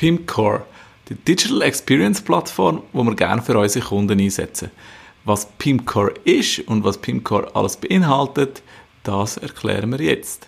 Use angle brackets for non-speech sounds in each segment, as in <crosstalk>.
PIMCore, die Digital Experience Plattform, die wir gerne für unsere Kunden einsetzen. Was PIMCore ist und was PIMCore alles beinhaltet, das erklären wir jetzt.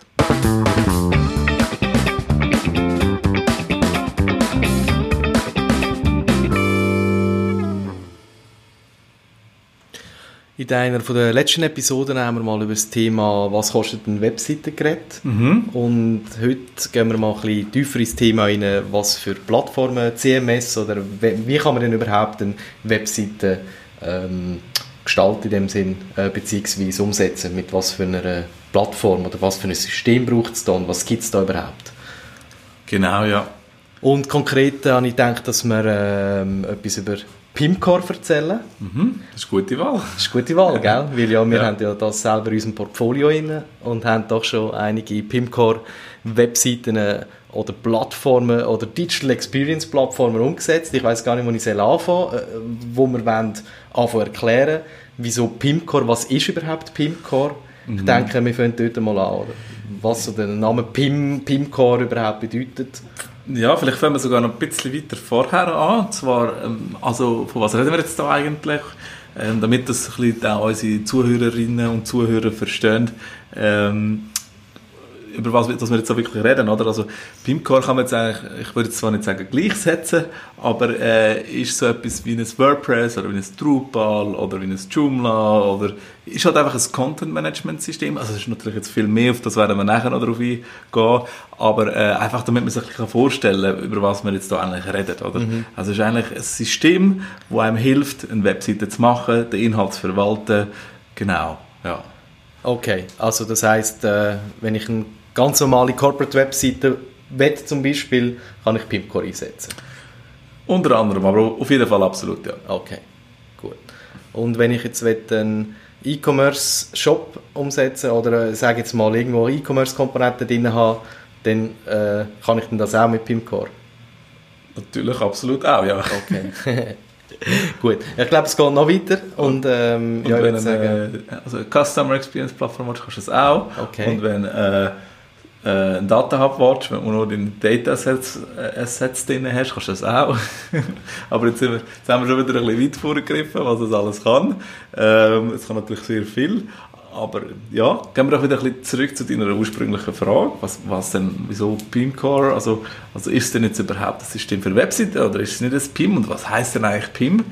In einer der letzten Episoden haben wir mal über das Thema, was kostet eine Webseite geredet. Mhm. Und heute gehen wir mal ein bisschen tiefer ins Thema rein, was für Plattformen, CMS oder wie kann man denn überhaupt eine Webseite ähm, gestalten in dem Sinn, äh, beziehungsweise umsetzen, mit was für einer Plattform oder was für ein System braucht es da und was gibt es da überhaupt. Genau, ja. Und konkret äh, habe ich gedacht, dass wir ähm, etwas über Pimcore erzählen. Mhm. Das ist eine gute Wahl. Das ist eine gute Wahl, gell? Weil ja, wir Ja. haben ja das selber in unserem Portfolio inne und haben doch schon einige Pimcore-Webseiten äh, oder Plattformen oder Digital Experience Plattformen umgesetzt. Ich weiß gar nicht, wo ich soll anfangen, äh, wo wir wollen anfangen erklären, wieso Pimcore, was ist überhaupt Pimcore? Ich denke, wir fangen dort mal an, oder? Was so der Name Pim, Pimcore überhaupt bedeutet. Ja, vielleicht fangen wir sogar noch ein bisschen weiter vorher an. Und zwar, ähm, also von was reden wir jetzt da eigentlich? Ähm, damit das ein bisschen auch unsere Zuhörerinnen und Zuhörer verstehen, ähm, über was wir, dass wir jetzt so wirklich reden, oder? Also Pimcore kann man jetzt eigentlich, ich würde jetzt zwar nicht sagen gleichsetzen, aber äh, ist so etwas wie ein WordPress oder wie ein Drupal oder wie ein Joomla oder ist halt einfach ein Content-Management-System. Also es ist natürlich jetzt viel mehr, auf das werden wir nachher noch drauf eingehen, aber äh, einfach damit man sich ein bisschen vorstellen kann, über was wir jetzt da eigentlich reden, oder? Also es ist eigentlich ein System, das einem hilft, eine Webseite zu machen, den Inhalt zu verwalten, genau, ja. Okay, also das heißt, äh, wenn ich eine ganz normale Corporate-Webseite will zum Beispiel, kann ich Pimcore einsetzen. Unter anderem, aber auf jeden Fall absolut, ja. Okay, gut. Und wenn ich jetzt einen E-Commerce-Shop umsetzen oder äh, sage jetzt mal irgendwo E-Commerce-Komponenten drin habe, dann äh, kann ich denn das auch mit Pimcore? Natürlich, absolut auch, ja. Okay. <laughs> gut, ich glaube, es geht noch weiter und ähm, Und ja, ich wenn eine, also eine Customer Experience Plattform willst, kannst du das auch. Okay. Und wenn äh, äh, ein Data Hub willst, wenn du nur deine Data Assets, äh, drin hast, kannst du das auch. <laughs> Aber jetzt, sind wir, jetzt haben wir schon wieder ein bisschen weit vorgegriffen, was das alles kann. Ähm, es kann natürlich sehr viel. Aber ja, gehen wir doch wieder ein bisschen zurück zu deiner ursprünglichen Frage. Was, was denn, wieso PIM-Core? Also, also ist es denn jetzt überhaupt ein System für Webseiten oder ist es nicht ein PIM? Und was heißt denn eigentlich PIM?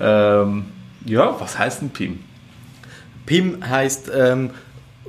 Ähm, ja, was heißt denn PIM? PIM heißt, ähm,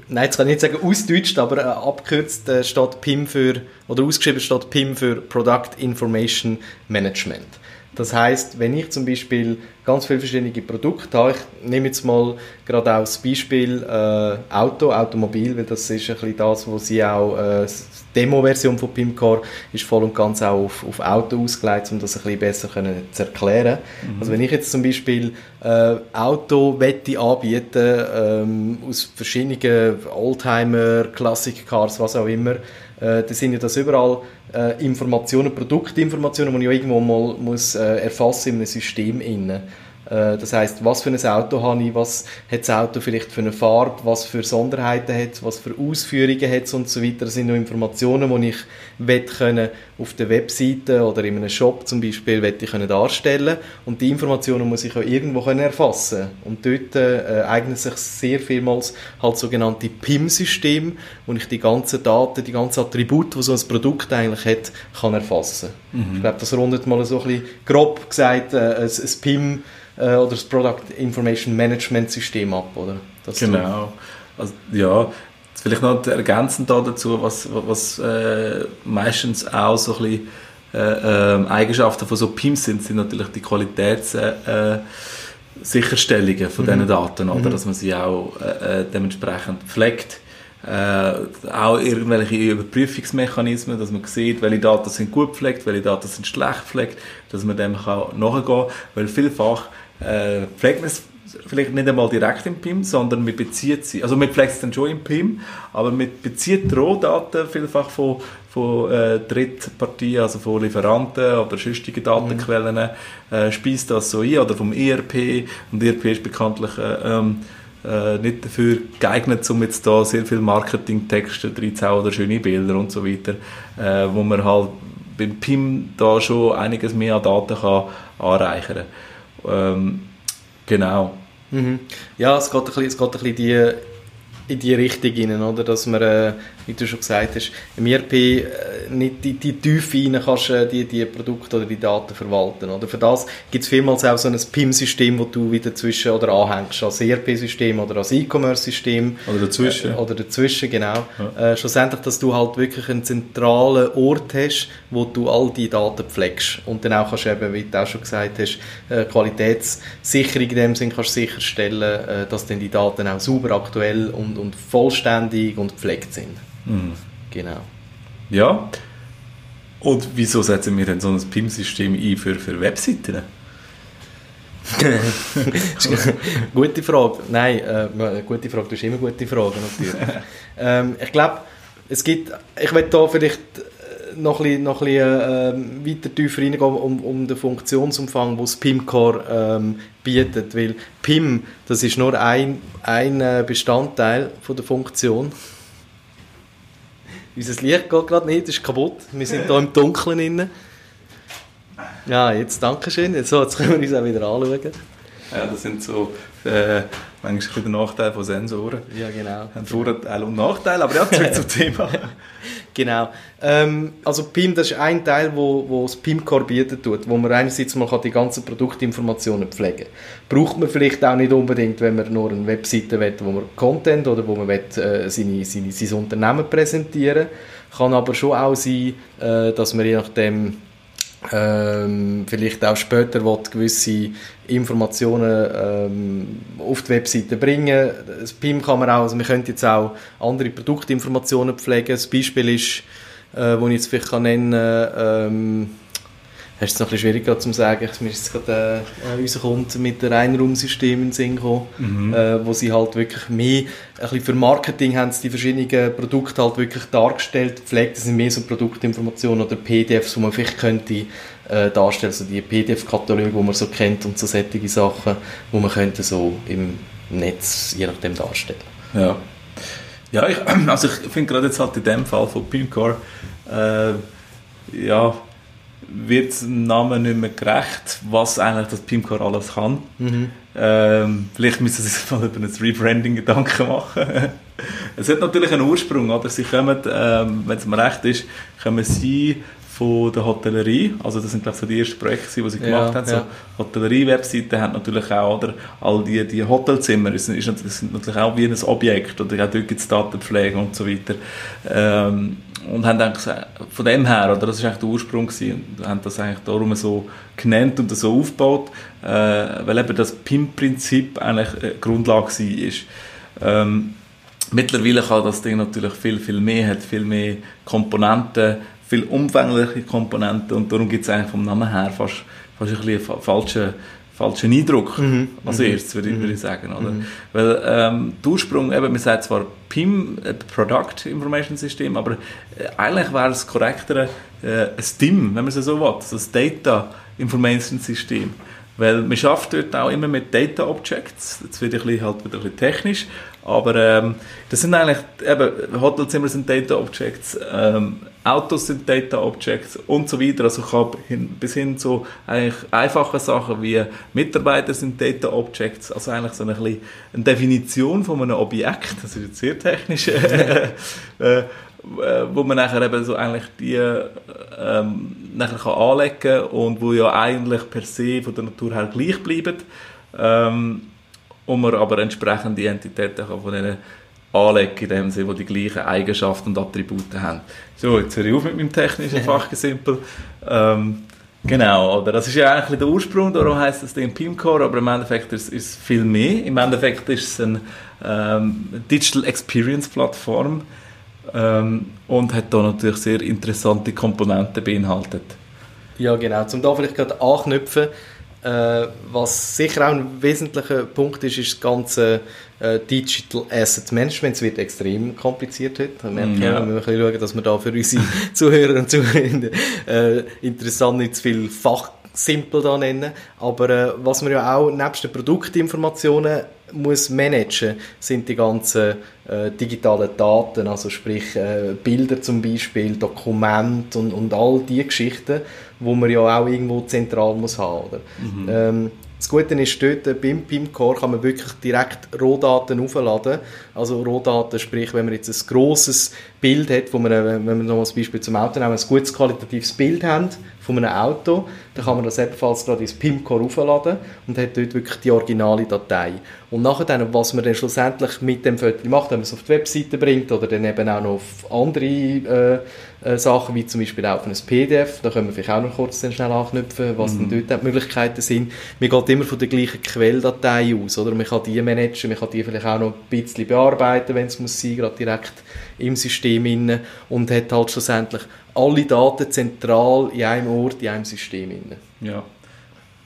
nein, jetzt kann ich nicht sagen ausdeutscht, aber äh, abgekürzt äh, steht PIM für, oder ausgeschrieben steht PIM für Product Information Management. Das heißt, wenn ich zum Beispiel ganz viele verschiedene Produkte habe, ich nehme jetzt mal gerade auch das Beispiel äh, Auto, Automobil, weil das ist ein bisschen das, wo sie auch, äh, die Demo-Version von PIMCore ist voll und ganz auch auf, auf Auto ausgelegt, um das ein bisschen besser können zu erklären. Also wenn ich jetzt zum Beispiel äh, Auto wette anbieten, ähm, aus verschiedenen Oldtimer, Classic Cars, was auch immer, äh, da sind ja das überall äh, Informationen, Produktinformationen, die ich ja irgendwo mal muss, äh, erfassen in einem System inne. Äh, Das heißt, was für ein Auto habe ich, was hat das Auto vielleicht für eine Farbe, was für Sonderheiten hat es, was für Ausführungen hat es und so weiter. Das sind noch Informationen, die ich können auf der Webseite oder in einem Shop zum Beispiel ich können darstellen und die Informationen muss ich auch irgendwo können erfassen und dort äh, eignet sich sehr vielmals halt sogenannte PIM-System, wo ich die ganzen Daten, die ganzen Attribute, die so ein Produkt eigentlich hat, kann erfassen. Ich glaube, das rundet mal so ein bisschen grob gesagt äh, ein, ein PIM äh, oder das Product Information Management System ab, oder? Das Genau. Also, ja, vielleicht noch ergänzend da dazu, was, was äh, meistens auch so ein bisschen äh, ähm, Eigenschaften von so PIMs sind, sind natürlich die Qualitätssicherstellungen äh, Sicherstellungen von diesen Daten, oder? dass man sie auch äh, äh, dementsprechend pflegt. Äh, auch irgendwelche Überprüfungsmechanismen, dass man sieht, welche Daten sind gut gepflegt, welche Daten sind schlecht gepflegt, dass man dem kann nachgehen kann, weil vielfach äh, pflegt man es vielleicht nicht einmal direkt im PIM, sondern man bezieht sie, also man pflegt es dann schon im PIM, aber man bezieht Rohdaten vielfach von, von äh, Drittpartien, also von Lieferanten oder sonstigen Datenquellen, äh, speist das so ein, oder vom ERP, und ERP ist bekanntlich äh, ähm, äh, nicht dafür geeignet, um jetzt da sehr viel Marketingtexte reinzuhauen oder schöne Bilder und so weiter, äh, wo man halt beim PIM da schon einiges mehr an Daten kann anreichern kann. Ähm, genau. Mhm. Ja, es geht ein bisschen, es geht ein bisschen die, in die Richtung rein, oder? dass man, äh, wie du schon gesagt hast, im ERP äh, nicht die, die Tiefe rein kannst, äh, die, die Produkte oder die Daten verwalten. Oder? Für das gibt es vielmals auch so ein PIM-System, wo du wieder zwischen oder anhängst, als ERP-System oder als E-Commerce-System. Oder dazwischen. Äh, oder dazwischen, genau. Ja. Äh, schlussendlich, dass du halt wirklich einen zentralen Ort hast, wo du all die Daten pflegst. Und dann auch kannst du eben, wie du auch schon gesagt hast, äh, Qualitätssicherung in dem Sinn kannst sicherstellen, dass dann die Daten auch sauber, aktuell und, und vollständig und gepflegt sind. Mhm. Genau. Ja. Und wieso setzen wir denn so ein PIM-System ein für, für Webseiten? <laughs> gute Frage. Nein, äh, gute Frage. Du hast immer gute Fragen natürlich. <laughs> ähm, ich glaube, es gibt. Ich werde da vielleicht noch ein bisschen, noch ein bisschen äh, weiter tiefer reingehen um, um den Funktionsumfang, den das PIM-Core ähm, bietet. Weil PIM, das ist nur ein, ein äh, Bestandteil von der Funktion. <laughs> Unser Licht geht gerade nicht, ist kaputt. Wir sind hier im Dunkeln drin. Ja, jetzt danke schön. So, jetzt können wir uns auch wieder anschauen. Ja, das sind so äh, manchmal der Nachteil von Sensoren. Ja, genau. Haben Vorteile und Nachteile, aber ja, zurück zum Thema. <laughs> genau. Ähm, also PIM, das ist ein Teil, wo, wo das PIM-Core bietet tut, wo man einerseits mal die ganzen Produktinformationen pflegen kann. Braucht man vielleicht auch nicht unbedingt, wenn man nur eine Webseite will, wo man Content oder wo man will, äh, seine, seine, sein Unternehmen präsentieren Kann aber schon auch sein, äh, dass man je nachdem ähm, vielleicht auch später will, gewisse Informationen ähm, auf die Webseite bringen. Das PIM kann man auch, also wir können jetzt auch andere Produktinformationen pflegen. Das Beispiel ist, äh, wo ich jetzt vielleicht kann nennen kann, ähm, hast es noch ein bisschen schwieriger zu sagen. Mir ist gerade äh, unser Kunde mit dem Reinraumsystem in den Sinn gekommen, mhm. äh, wo sie halt wirklich mehr, ein bisschen für Marketing haben sie die verschiedenen Produkte halt wirklich dargestellt, pflegt, das sind mehr so Produktinformationen oder PDFs, wo man vielleicht könnte äh, darstellen, also die PDF-Kataloge, die man so kennt und so solche Sachen, wo man könnte so im Netz je nachdem darstellen. Ja. Ja, ich, <clears throat> also ich finde gerade jetzt halt in dem Fall von Pimcore, äh, ja, wird dem Namen nicht mehr gerecht, was eigentlich das Pimcore alles kann. Mhm. Ähm, vielleicht müssen sie sich mal über ein Rebranding Gedanken machen. <laughs> es hat natürlich einen Ursprung, oder? Sie kommen, ähm, wenn es mir recht ist, kommen sie von der Hotellerie, also das sind glaube ich so die ersten Projekte, die sie gemacht ja, haben, so ja. Hotellerie-Webseiten haben natürlich auch, oder all die, die Hotelzimmer, das sind natürlich auch wie ein Objekt, oder auch dort gibt es Datenpflege und so weiter. Ähm, und haben gesagt, von dem her, oder das war eigentlich der Ursprung gewesen, und haben das eigentlich darum so genannt und so aufgebaut, äh, weil eben das PIM-Prinzip eigentlich Grundlage war. Ähm, mittlerweile kann das Ding natürlich viel, viel mehr, hat viel mehr Komponenten, viel umfängliche Komponenten und darum gibt es eigentlich vom Namen her fast, fast ein bisschen falschen falschen Eindruck mhm. als mhm. erstes, würde ich, würde ich sagen. Oder? Mhm. Weil ähm, der Ursprung, eben, man sagt zwar PIM, äh, Product Information System, aber äh, eigentlich wäre es korrekter äh, ein STIM, wenn man es so will, das Data Information System. Weil man schafft dort auch immer mit Data Objects, jetzt wird ein bisschen, halt wieder ein bisschen technisch, aber ähm, das sind eigentlich, eben, Hotelzimmer sind Data Objects, ähm, Autos sind Data Objects und so weiter. Also ich habe bis hin zu eigentlich einfachen Sachen wie Mitarbeiter sind Data Objects, also eigentlich so eine, eine Definition von einem Objekt, das ist jetzt sehr technisch, <laughs> äh, äh, wo man nachher eben so eigentlich die ähm, nachher kann anlegen und wo ja eigentlich per se von der Natur her gleich bleiben. Ähm, und man aber entsprechend die Entitäten kann von diesen anlegen, in dem Sinne, die die gleichen Eigenschaften und Attribute haben. So, jetzt höre ich auf mit meinem technischen <laughs> Fachgesimpel. Ähm, genau, oder? Das ist ja eigentlich der Ursprung, darum heisst das Ding PIMCore, aber im Endeffekt ist es viel mehr. Im Endeffekt ist es eine ähm, Digital Experience Plattform ähm, und hat da natürlich sehr interessante Komponenten beinhaltet. Ja, genau. Zum da vielleicht gerade anknüpfen, äh, was sicher auch ein wesentlicher Punkt ist, ist das ganze äh, Digital Asset Management. Es wird extrem kompliziert heute. Wir merken, ja. müssen schauen, dass wir da für unsere <laughs> Zuhörer und Zuhörer äh, interessant nicht zu viel Fach simpel da nennen. Aber äh, was wir ja auch nebst den Produktinformationen muss managen, sind die ganzen äh, digitalen Daten, also sprich äh, Bilder zum Beispiel, Dokumente und, und all die Geschichten, wo man ja auch irgendwo zentral muss haben. Oder? Mhm. Ähm, das Gute ist dort, beim PIM-Core kann man wirklich direkt Rohdaten aufladen. Also Rohdaten, sprich, wenn man jetzt ein grosses Bild hat, wo man, wenn wir noch als Beispiel zum Auto nehmen, ein gutes qualitatives Bild haben von einem Auto, dann kann man das ebenfalls gerade ins PIM-Core aufladen und hat dort wirklich die originale Datei. Und nachher dann, was man dann schlussendlich mit dem Foto macht, wenn man es auf die Webseite bringt oder dann eben auch noch auf andere äh, äh, Sachen, wie zum Beispiel auch auf ein PDF, da können wir vielleicht auch noch kurz dann schnell anknüpfen, was mhm. dann dort die Möglichkeiten sind. Man geht immer von der gleichen Quelldatei aus, oder? Man kann die managen, man kann die vielleicht auch noch ein bisschen bearbeiten, wenn es muss sein, gerade direkt im System inne und hat halt schlussendlich alle Daten zentral in einem Ort, in einem System inne. Ja.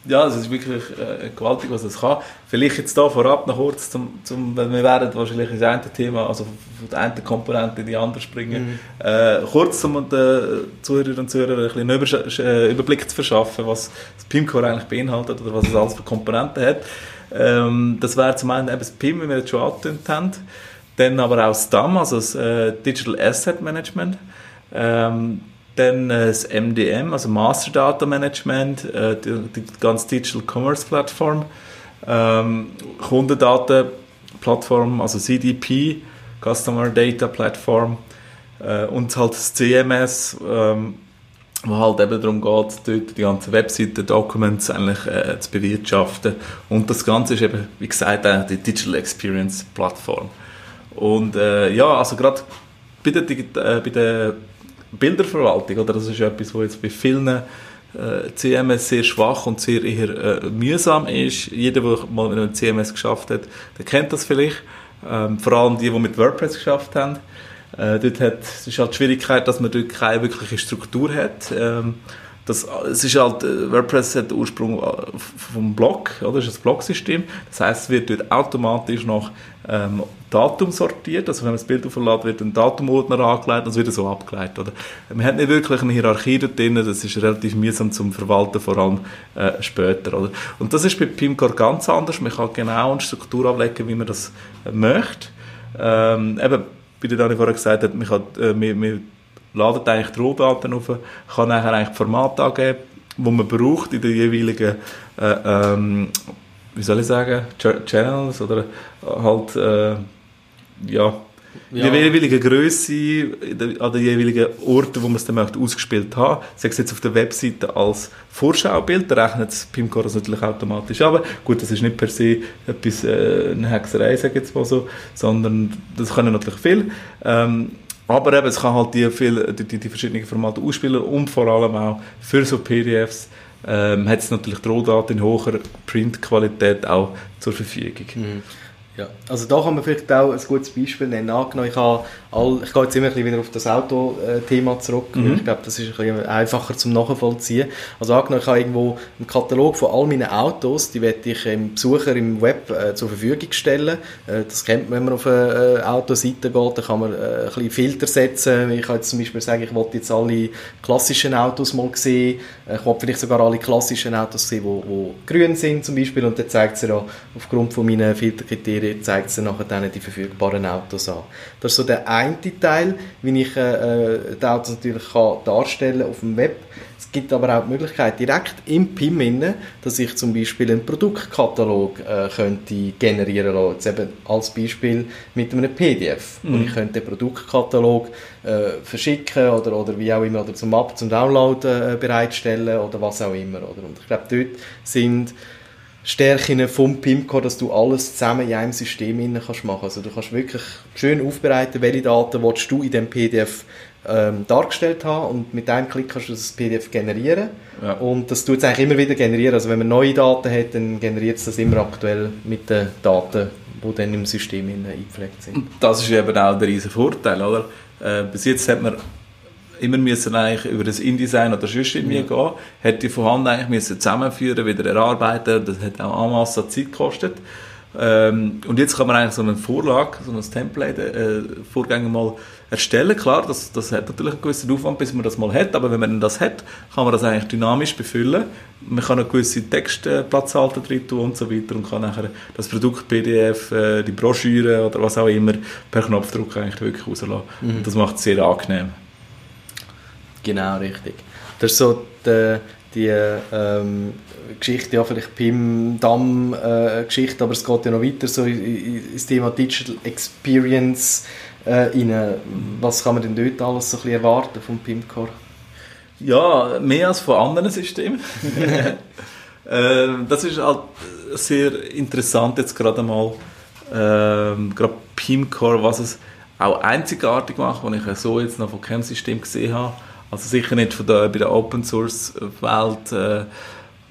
Ja, es ist wirklich äh, gewaltig, was es kann. Vielleicht jetzt da vorab noch kurz, zum, zum, weil wir werden wahrscheinlich ins eine Thema, also von der einen Komponente in die andere springen. Mhm. Äh, kurz, um den Zuhörerinnen und Zuhörern ein bisschen einen äh, Überblick zu verschaffen, was das PIM-Core eigentlich beinhaltet oder was es alles für Komponenten hat. Ähm, das wäre zum einen eben das PIM, wie wir jetzt schon angetönt haben. Dann aber auch das DAM, also das äh, Digital Asset Management. Ähm, dann äh, das MDM, also Master Data Management, äh, die, die ganze Digital Commerce Plattform, ähm, Kundendatenplattform, also CDP, Customer Data Platform äh, und halt das CMS, ähm, wo halt eben darum geht, dort die ganzen Webseiten, Documents eigentlich äh, zu bewirtschaften. Und das Ganze ist eben, wie gesagt, auch die Digital Experience Plattform. Und äh, ja, also gerade bei der, äh, bei der Bilderverwaltung, oder? Das ist etwas, was jetzt bei vielen äh, CMS sehr schwach und sehr eher äh, mühsam ist. Jeder, der mal mit einem CMS geschafft hat, der kennt das vielleicht. Ähm, vor allem die, die mit WordPress geschafft haben. Äh, dort hat, es ist halt die Schwierigkeit, dass man dort keine wirkliche Struktur hat. Ähm, das, es ist halt, äh, WordPress hat den Ursprung äh, vom Blog, oder? Das ist ein Blog-System. Das heißt, es wird dort automatisch nach ähm, Datum sortiert. Also wenn man das Bild aufladen, wird ein Datumordner angelegt und es wird so abgeleitet. Oder? Man hat nicht wirklich eine Hierarchie dort drin, das ist relativ mühsam zum Verwalten, vor allem äh, später. Oder? Und das ist bei Pimcore ganz anders. Man kann genau eine Struktur ablegen, wie man das äh, möchte. Ähm, eben, wie der Dani vorher gesagt hat, man, kann, äh, man, man ladet eigentlich die Rohdaten auf, kann nachher eigentlich Format angeben, wo man braucht in den jeweiligen äh, ähm, wie soll ich sagen, Channels oder halt äh, ja, ja. die jeweilige Größe an den jeweiligen Orten, wo man es dann möchte, ausgespielt haben. Sei es jetzt auf der Webseite als Vorschaubild, da rechnet das Pimcore natürlich automatisch aber Gut, das ist nicht per se etwas, äh, eine Hexerei, sage ich jetzt mal so, sondern das können natürlich viel. Ähm, aber eben, es kann halt die, viel, die, die, verschiedenen Formate ausspielen und vor allem auch für so PDFs ähm, hat es natürlich die Rohdaten in hoher Printqualität auch zur Verfügung. Mhm. Ja, also da kann man vielleicht auch ein gutes Beispiel nennen. Angenommen, ich, habe all, ich gehe jetzt immer ein bisschen wieder auf das Auto-Thema zurück. Mhm. Ich glaube, das ist ein bisschen einfacher zum Nachvollziehen. Also angenommen, ich habe irgendwo einen Katalog von all meinen Autos, die werde ich dem Besucher im Web äh, zur Verfügung stellen. Äh, das kennt man, wenn man auf eine äh, Autoseite geht, da kann man äh, ein bisschen Filter setzen. Ich kann jetzt zum Beispiel sagen, ich wollte jetzt alle klassischen Autos mal sehen. Äh, ich wollte vielleicht sogar alle klassischen Autos sehen, die grün sind zum Beispiel. Und dann zeigt es ja aufgrund von meinen Filterkriterien Serie zeigt sie nachher dann die verfügbaren Autos an. Das ist so der eine Teil, wie ich äh, äh, die Autos natürlich kann darstellen auf dem Web. Es gibt aber auch die Möglichkeit, direkt im PIM, innen, dass ich zum Beispiel einen Produktkatalog äh, könnte generieren lassen. Jetzt eben als Beispiel mit einem PDF. Mhm. Und ich könnte den Produktkatalog äh, verschicken oder, oder wie auch immer, oder zum Ab zum Download äh, bereitstellen oder was auch immer. Oder? Und ich glaube, dort sind Stärken vom PIMCO, dass du alles zusammen in einem System machen kannst Also du kannst wirklich schön aufbereiten, welche Daten willst du in dem PDF ähm, dargestellt haben und mit einem Klick kannst du das PDF generieren ja. und das tut es eigentlich immer wieder generieren. Also wenn man neue Daten hat, dann generiert es das immer aktuell mit den Daten, die dann im System eingepflegt sind. Das ist eben auch der riesen Vorteil, oder? Äh, bis jetzt hat man immer müssen eigentlich über das InDesign oder sonst irgendwie ja. gehen, hätte die vorhanden eigentlich müssen zusammenführen, wieder erarbeiten, das hat auch en masse Zeit gekostet. Ähm, und jetzt kann man eigentlich so eine Vorlage, so ein Template, äh, Vorgänger mal erstellen. Klar, das, das hat natürlich einen gewissen Aufwand, bis man das mal hat, aber wenn man das hat, kann man das eigentlich dynamisch befüllen. Man kann eine gewisse Textplatzhalter drin tun und so weiter und kann nachher das Produkt PDF, äh, die Broschüre oder was auch immer per Knopfdruck eigentlich wirklich rauslassen. Mhm. Und das macht es sehr angenehm. Genau, richtig. Das ist so die, die ähm, Geschichte, ja vielleicht PIM, DAM äh, aber es geht ja noch weiter so ins Thema Digital Experience äh, rein. Was kann man denn dort alles so ein bisschen erwarten vom PIM-Core? Ja, mehr als von anderen Systemen. <laughs> äh, das ist halt sehr interessant jetzt gerade mal, äh, gerade PIM-Core, was es auch einzigartig macht, was ich so jetzt noch von keinem System gesehen habe. Also sicher nicht von der, bei der Open Source Welt. Äh,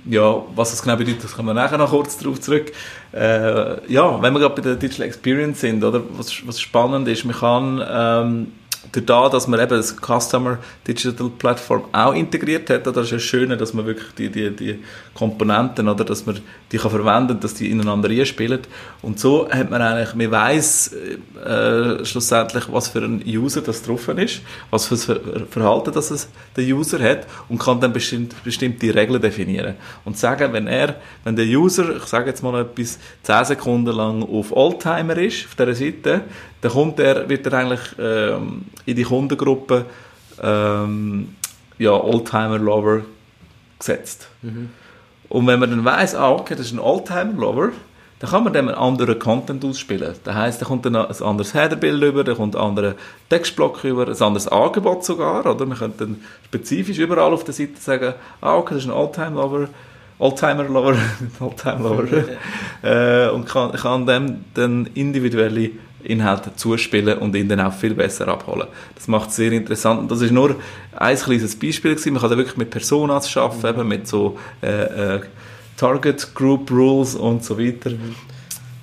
ja, was das genau bedeutet, das kommen wir nachher noch kurz darauf zurück. Äh, ja, wenn wir gerade bei der Digital Experience sind, oder, was, was spannend ist, man kann ähm, dadurch, dass man eben das Customer Digital Platform auch integriert hat, oder, das ist ja schön, dass man wirklich die, die, die Komponenten, oder, dass man die kann verwenden, dass die ineinander spielen. Und so hat man eigentlich, man weiss äh, schlussendlich, was für ein User das drauf ist, was für ein Verhalten das es der User hat und kann dann bestimmt, bestimmte Regeln definieren. Und sagen, wenn er, wenn der User, ich sage jetzt mal etwas, 10 Sekunden lang auf Oldtimer ist, auf dieser Seite, dann kommt er, wird er eigentlich ähm, in die Kundengruppe ähm, ja, Oldtimer-Lover gesetzt. Mhm. Und wenn man dann weiss, ah, okay, das ist ein Oldtimer-Lover, dann kann man dem einen anderen Content ausspielen. Das heisst, da kommt dann ein anderes Headerbild über, da kommt ein anderer Textblock über, ein anderes Angebot sogar, oder? Man könnte dann spezifisch überall auf der Seite sagen, ah, okay, das ist ein Oldtimer-Lover, Oldtimer-Lover, <laughs> Oldtimer-Lover, <laughs> äh, und kann, kann dem dann individuelle Inhalte zuspielen und ihn dann auch viel besser abholen. Das macht es sehr interessant. Und das ist nur ein kleines Beispiel gewesen. Man kann da wirklich mit Personas arbeiten, eben mit so äh, äh, Target Group Rules und so weiter.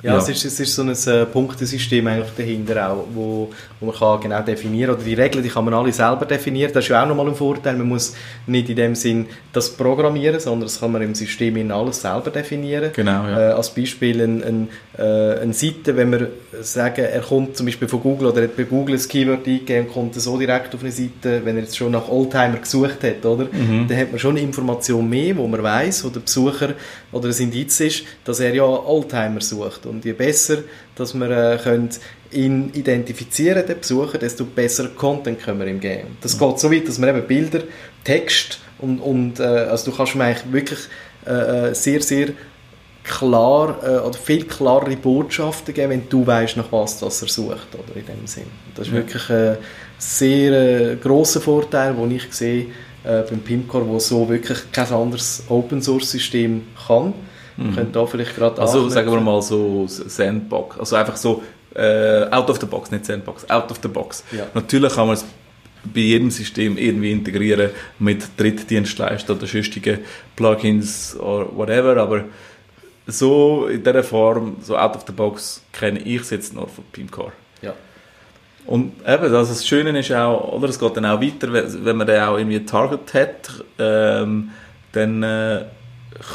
Ja, ja, Es, ist, es ist so ein äh, Punktesystem eigentlich dahinter auch, wo, wo man kann genau definieren oder die Regeln, die kann man alle selber definieren. Das ist ja auch nochmal ein Vorteil. Man muss nicht in dem Sinn das programmieren, sondern das kann man im System in alles selber definieren. Genau, ja. Äh, als Beispiel ein, ein, äh, eine Seite, wenn wir sagen, er kommt zum Beispiel von Google oder hat bei Google ein Keyword eingegeben und kommt so direkt auf eine Seite, wenn er jetzt schon nach Oldtimer gesucht hat, oder? Mhm. Dann hat man schon eine Information mehr, wo man weiß, wo der Besucher oder ein Indiz ist, dass er ja Oldtimer sucht. Und je besser, dass wir äh, können ihn identifizieren, den Besucher, desto besser Content können wir ihm geben. Das mhm. geht so weit, dass wir eben Bilder, Text und, und äh, also du kannst ihm eigentlich wirklich äh, äh, sehr, sehr klar äh, oder viel klarere Botschaften geben, wenn du weißt, nach was das er sucht, oder in dem Sinn. Das ist ja. wirklich ein sehr äh, grosser Vorteil, den ich sehe äh, beim Pimcore, wo so wirklich kein anderes Open-Source-System kann. Mhm. Könnt da vielleicht gerade Also sagen wir mal so Sandbox, also einfach so äh, out of the box, nicht Sandbox, out of the box. Ja. Natürlich kann man es bei jedem System irgendwie integrieren mit Drittdienstleistern oder sonstigen Plugins oder whatever, aber so in dieser Form, so out of the box, kenne ich es jetzt nur von Pimcore. Ja. Und eben, also das Schöne ist auch, oder es geht dann auch weiter, wenn man dann auch irgendwie ein Target hat, ähm, dann äh,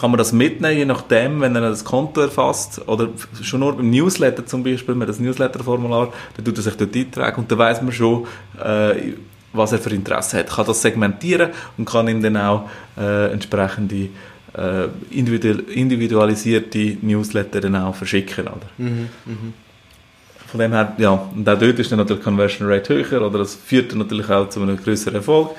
kann man das mitnehmen, je nachdem, wenn er das Konto erfasst, oder schon nur beim Newsletter zum Beispiel, mit das Newsletter-Formular, dann tut er sich dort eintragen und dann weiß man schon, äh, was er für Interesse hat. Kann das segmentieren und kann ihm dann auch äh, entsprechende äh, individualisierte Newsletter dann auch verschicken. Oder? Mhm, mh. Von dem her, ja, und auch dort ist dann natürlich die Conversion Rate höher, oder das führt dann natürlich auch zu einem größeren Erfolg.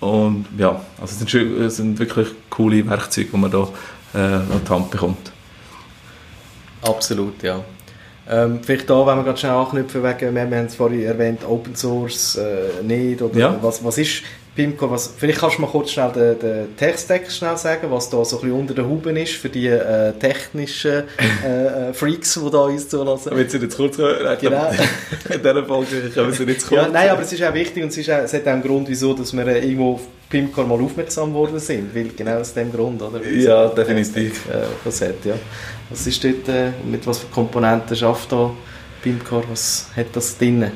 Und ja, also es sind, schön, es sind wirklich coole Werkzeuge, die man da äh, an die Hand bekommt. Absolut, ja. Ähm, vielleicht da, wenn wir gerade schnell anknüpfen, wegen, wir haben es vorhin erwähnt, Open Source äh, nicht, oder ja. was, was ist Pimco, was, vielleicht kannst du mal kurz schnell den, den Tech-Stack schnell sagen, was da so ein bisschen unter den Huben ist für die äh, technischen <laughs> äh, äh Freaks, die da uns zulassen. Wenn Sie jetzt kurz hören, genau. <laughs> in dieser Folge können Sie nicht kurz. Ja, nein, aber es ist auch wichtig und es, ist auch, es hat auch einen Grund, wieso dass wir äh, irgendwo auf Pimco mal aufmerksam geworden sind, weil genau aus dem Grund, oder? Ja, definitiv. Äh, was hat, ja. Was ist dort, äh, mit was für Komponenten schafft da Pimcore, was hat das drin?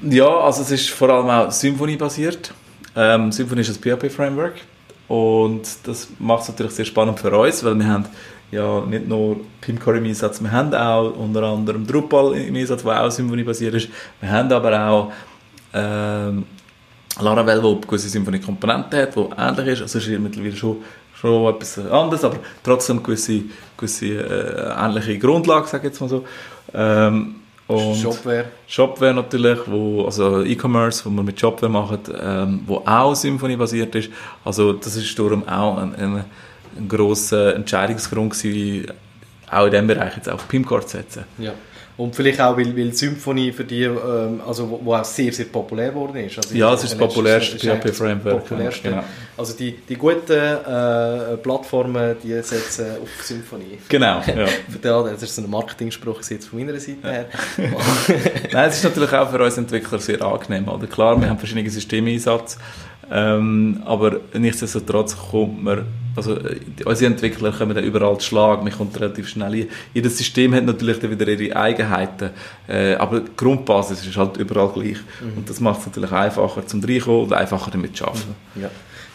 Ja, also es ist vor allem auch Symfony-basiert. Ähm, Symfony ist ein PHP-Framework und das macht es natürlich sehr spannend für uns, weil wir haben ja nicht nur Pimcore im Einsatz, wir haben auch unter anderem Drupal im Einsatz, der auch Symfony basiert ist. Wir haben aber auch ähm, Laravel, wo gewisse Symphony-Komponenten hat, wo ähnlich ist. Also es ist mittlerweile schon, schon etwas anderes, aber trotzdem gewisse, gewisse äh, ähnliche Grundlagen, sage ich jetzt mal so. Ähm, und Shopware. Shopware natürlich, wo, also E-Commerce, wo man mit Shopware macht, ähm, wo auch Symphony basiert ist. Also das ist darum auch ein, ein, ein grosser Entscheidungsgrund gewesen, auch in diesem Bereich jetzt auf Pimcore zu setzen. Ja. Und vielleicht auch, weil, weil Symfony für die, ähm, also wo, wo, auch sehr, sehr populär geworden ist. Also ja, es ist das populärste PHP-Framework. Genau. Also die, die guten äh, Plattformen, die setzen auf Symfony. Genau, ja. <laughs> das ist so ein Marketingspruch jetzt von meiner Seite her. <laughs> Nein, es ist natürlich auch für uns Entwickler sehr angenehm. Oder? Klar, wir haben verschiedene Systeme Einsatz, ähm, aber nichtsdestotrotz kommt man, also äh, unsere Entwickler kommen dann überall zu Schlag, man kommt relativ schnell hin. Jedes System hat natürlich dann wieder ihre Eigenheiten, äh, aber die Grundbasis ist halt überall gleich. Mhm. Und das macht es natürlich einfacher zum Reinkommen und einfacher damit zu arbeiten. Ja.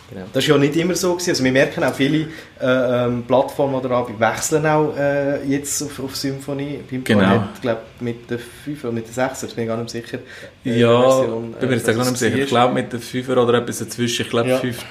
Genau. Das war ja nicht immer so. Gewesen. Also wir merken auch, viele äh, ähm, Plattformen oder Anbieter wechseln auch äh, jetzt auf, auf Symfony. Beim genau. Ich glaube mit der 5 oder mit der 6 ich bin gar nicht sicher. Äh, ja, Version, äh, bin mir jetzt gar nicht sicher. Ich glaube mit der 5 oder etwas dazwischen. Ich glaube ja. 5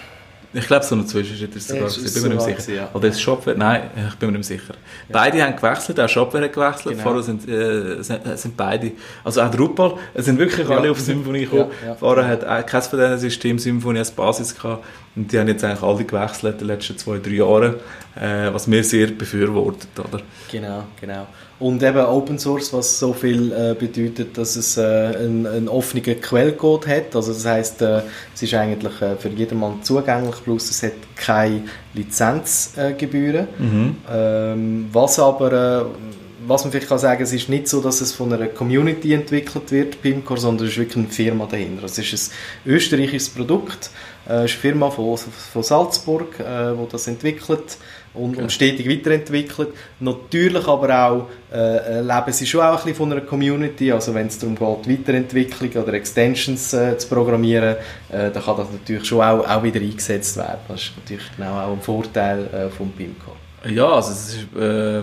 ich glaube, so ein Zwischenschritt ist sogar. Ja, ich bin mir nicht sicher. Ja. Oder ist Shopware? Nein, ich bin mir nicht sicher. Ja. Beide haben gewechselt, auch Shopware hat gewechselt. Genau. Vorher sind, äh, sind, sind, beide, also auch Drupal, es sind wirklich alle auf Symfony gekommen. Vorher hat keines von diesen Systemen Symfony als Basis gehabt. Und die haben jetzt eigentlich alle gewechselt in den letzten zwei, drei Jahren, äh, was mir sehr befürwortet. Oder? Genau, genau. Und eben Open Source, was so viel äh, bedeutet, dass es äh, einen, einen offenen Quellcode hat. Also das heißt, äh, es ist eigentlich äh, für jedermann zugänglich, plus es hat keine Lizenzgebühren. Mhm. Ähm, was aber, äh, was man vielleicht kann sagen, es ist nicht so, dass es von einer Community entwickelt wird, Pimcore, sondern es ist wirklich eine Firma dahinter. Es ist ein österreichisches Produkt, äh, es ist eine Firma von, von Salzburg, äh, die das entwickelt und, okay. und stetig weiterentwickelt. Natürlich aber auch äh, leben sie schon auch ein bisschen von einer Community, also wenn es darum geht, Weiterentwicklung oder Extensions äh, zu programmieren, äh, dann kann das natürlich schon auch, auch wieder eingesetzt werden. Das ist natürlich genau auch ein Vorteil äh, vom PIMCO. Ja, also es ist, äh,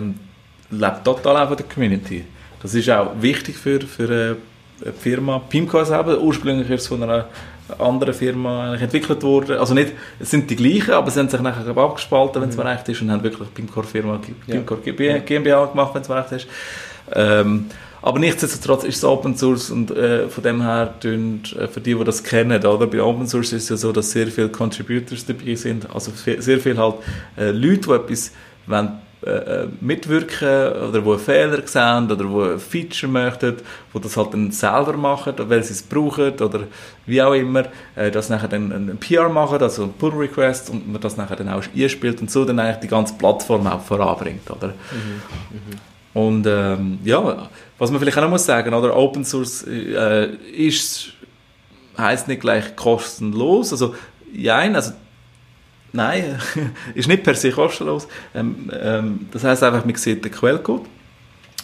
lebt total auch von der Community. Das ist auch wichtig für, für eine Firma. PIMCO selber, ursprünglich ist es von einer andere Firma entwickelt worden. Also nicht, es sind die gleichen, aber sie haben sich nachher abgespalten, wenn es mhm. mir recht ist, und haben wirklich Pimcore Firma, Pimcore ja. GmbH gemacht, wenn es mir recht ist. Ähm, aber nichtsdestotrotz ist es Open Source und äh, von dem her, tun, äh, für die, die das kennen, oder? bei Open Source ist es ja so, dass sehr viele Contributors dabei sind, also sehr viele halt äh, Leute, die etwas wollen äh, äh, mitwirken oder wo Fehler sehen oder wo ein Feature möchten, wo das halt dann selber machen, weil sie es brauchen oder wie auch immer, äh, das nachher dann ein PR machen, also ein Pull Request und man das nachher dann auch einspielt und so dann eigentlich die ganze Plattform auch voranbringt, oder? Mhm. Mhm. Und ähm, ja, was man vielleicht auch noch muss sagen, oder Open Source äh, ist heißt nicht gleich kostenlos, also ja, also Nein, <laughs> ist nicht per se kostenlos. Ähm, ähm, das heißt einfach, man sieht den Quellcode.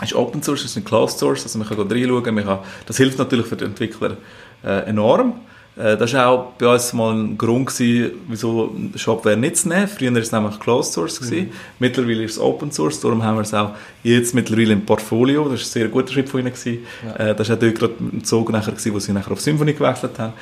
ist Open Source, ist ein Closed Source, also man kann reinschauen. Man kann, das hilft natürlich für den Entwickler äh, enorm. Äh, das war auch bei uns mal ein Grund, gewesen, wieso Shopware nicht zu nehmen. Früher war es nämlich Closed Source. Mhm. Mittlerweile ist es Open Source, darum haben wir es auch jetzt mittlerweile im Portfolio. Das war ein sehr guter Schritt von ihnen. Ja. Äh, das war auch dort gerade ein Zug, nachher, gewesen, wo sie nachher auf Symfony gewechselt haben.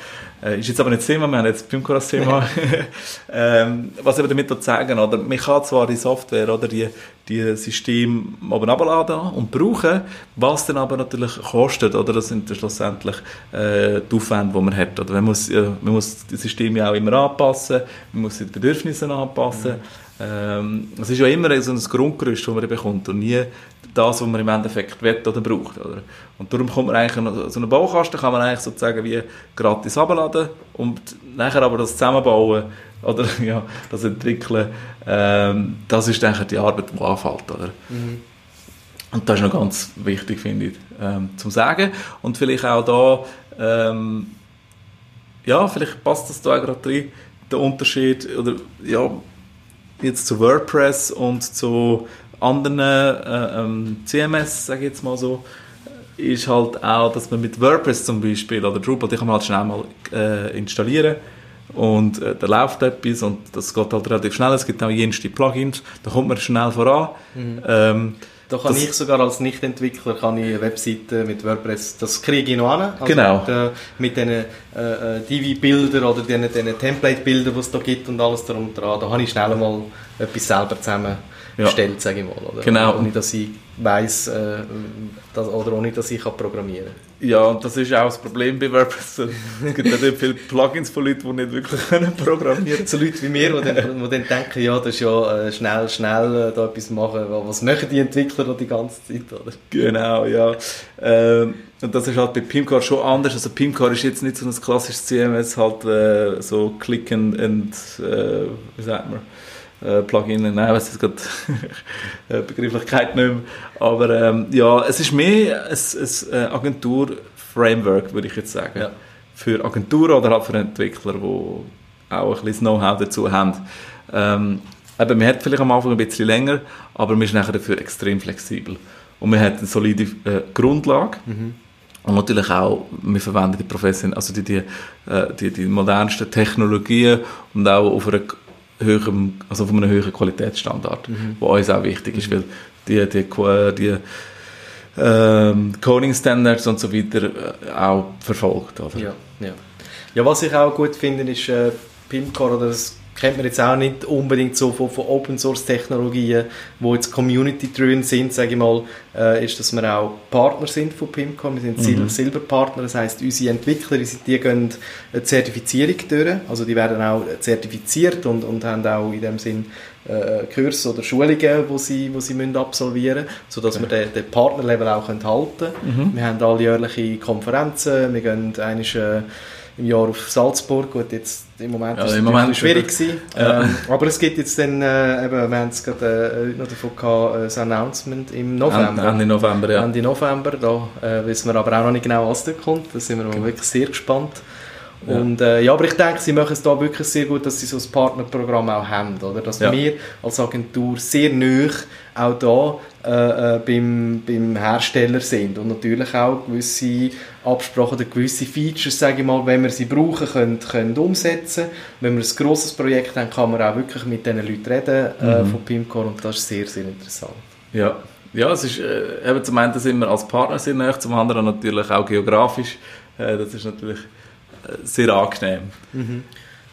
Äh, ist jetzt aber nicht das Thema, wir haben jetzt Pimcore als Thema. <laughs> ähm, was eben damit zu sagen, oder? Man kann zwar die Software oder die, die Systeme oben abladen und brauchen, was dann aber natürlich kostet, oder? Das sind schlussendlich äh, die Aufwände, die man hat. Oder man muss, äh, man muss die Systeme auch immer anpassen, man muss die Bedürfnisse anpassen. Mhm. Ähm, es ist ja immer so ein Grundgerüst, das man bekommt und nie das, was man im Endeffekt will oder braucht. Oder? Und darum kommt man eigentlich, so einen Baukasten kann man eigentlich sozusagen wie gratis abladen und nachher aber das zusammenbauen oder <laughs> ja, das entwickeln, ähm, das ist eigentlich die Arbeit, die anfällt. Oder? Mhm. Und das ist noch ganz wichtig, finde ich, ähm, zum Sagen. Und vielleicht auch da, ähm, ja, vielleicht passt das da gerade rein, der Unterschied, oder ja, jetzt zu WordPress und zu anderen äh, ähm, CMS, sage ich jetzt mal so, ist halt auch, dass man mit WordPress zum Beispiel oder Drupal, die kann man halt schnell mal äh, installieren und äh, da läuft etwas und das geht halt relativ schnell. Es gibt auch jenste Plugins, da kommt man schnell voran. Mhm. Ähm, Da kann Das- ich sogar als Nicht-Entwickler kann ich eine Webseite mit WordPress, das kriege ich noch an. Also Genau. Mit, äh, mit diesen äh, äh, Divi-Bildern oder diesen, diesen Template-Bildern, die es da gibt und alles darum dran. Da habe ich schnell mal etwas selber zusammengestellt, sage ich mal. Oder? Genau. Ohne, dass ich weiss, äh, dass, oder ohne, dass ich kann programmieren kann. Ja, und das ist auch das Problem bei WordPress. Es gibt ja nicht viele Plugins von Leuten, die nicht wirklich <laughs> können programmieren So Leute wie mir, die dann, die dann denken, ja, das ist ja äh, schnell, schnell äh, da etwas machen. Was machen die Entwickler da die ganze Zeit? Oder? Genau, ja. Ähm, und das ist halt bei Pimcar schon anders. Also Pimcar ist jetzt nicht so ein klassisches CMS, halt äh, so Click and, and äh, wie sagt man, äh, Plugin, nein, ich weiss jetzt gerade <laughs> äh, Begrifflichkeit nicht mehr. Aber ähm, ja, es ist mehr ein, ein äh, Agentur-Framework, würde ich jetzt sagen. Ja. Für Agenturen oder halt für Entwickler, die auch ein bisschen Know-how dazu haben. Ähm, eben, man hat vielleicht am Anfang ein bisschen länger, aber man ist nachher dafür extrem flexibel. Und man hat eine solide äh, Grundlage. Und natürlich auch, wir verwenden die Profession, also die, die, äh, die, die modernsten Technologien und auch auf, einer höheren, also auf einem höheren Qualitätsstandard, was uns auch wichtig ist, weil die, die, Qu- die ähm, Coding Standards und so weiter äh, auch verfolgt. Oder? Ja, ja. ja, was ich auch gut finde, ist äh, Pimcore, oder das kennt man jetzt auch nicht unbedingt so von, von Open Source Technologien, wo jetzt Community drin sind, sage ich mal, äh, ist, dass wir auch Partner sind von Pimcore. Wir sind Sil Silberpartner, das heißt, unsere Entwickler, die, gehen eine Zertifizierung durch, also die werden auch zertifiziert und, und haben auch in dem Sinn äh, Kurse oder Schulungen, wo sie, wo sie müssen absolvieren müssen, sodass wir den, den Partnerlevel auch halten können. Wir haben alljährliche Konferenzen, wir gehen einmal, äh, im Jahr auf Salzburg, gut, jetzt im Moment Ja, ist es Moment schwierig gewesen, Ja. ähm, aber es gibt jetzt dann, äh, eben, wir haben es gerade äh, heute noch davon gehabt, äh, das Announcement im November. Ende November, ja. Ende November, da äh, wissen wir aber auch noch nicht genau, was da kommt. Da sind wir mal wirklich sehr gespannt. Ja. Und äh, ja, aber ich denke, sie machen es da wirklich sehr gut, dass sie so ein Partnerprogramm auch haben, oder? Dass Ja. wir als Agentur sehr nah auch da äh, äh, beim, beim Hersteller sind und natürlich auch gewisse Absprachen oder gewisse Features, sage ich mal, wenn wir sie brauchen, können, können umsetzen. Wenn wir ein grosses Projekt haben, kann man auch wirklich mit diesen Leuten reden äh, Mhm. von Pimcore und das ist sehr, sehr interessant. Ja, ja es ist, äh, eben zum einen sind wir als Partner sehr nahe, zum anderen natürlich auch geografisch. Äh, das ist natürlich sehr angenehm.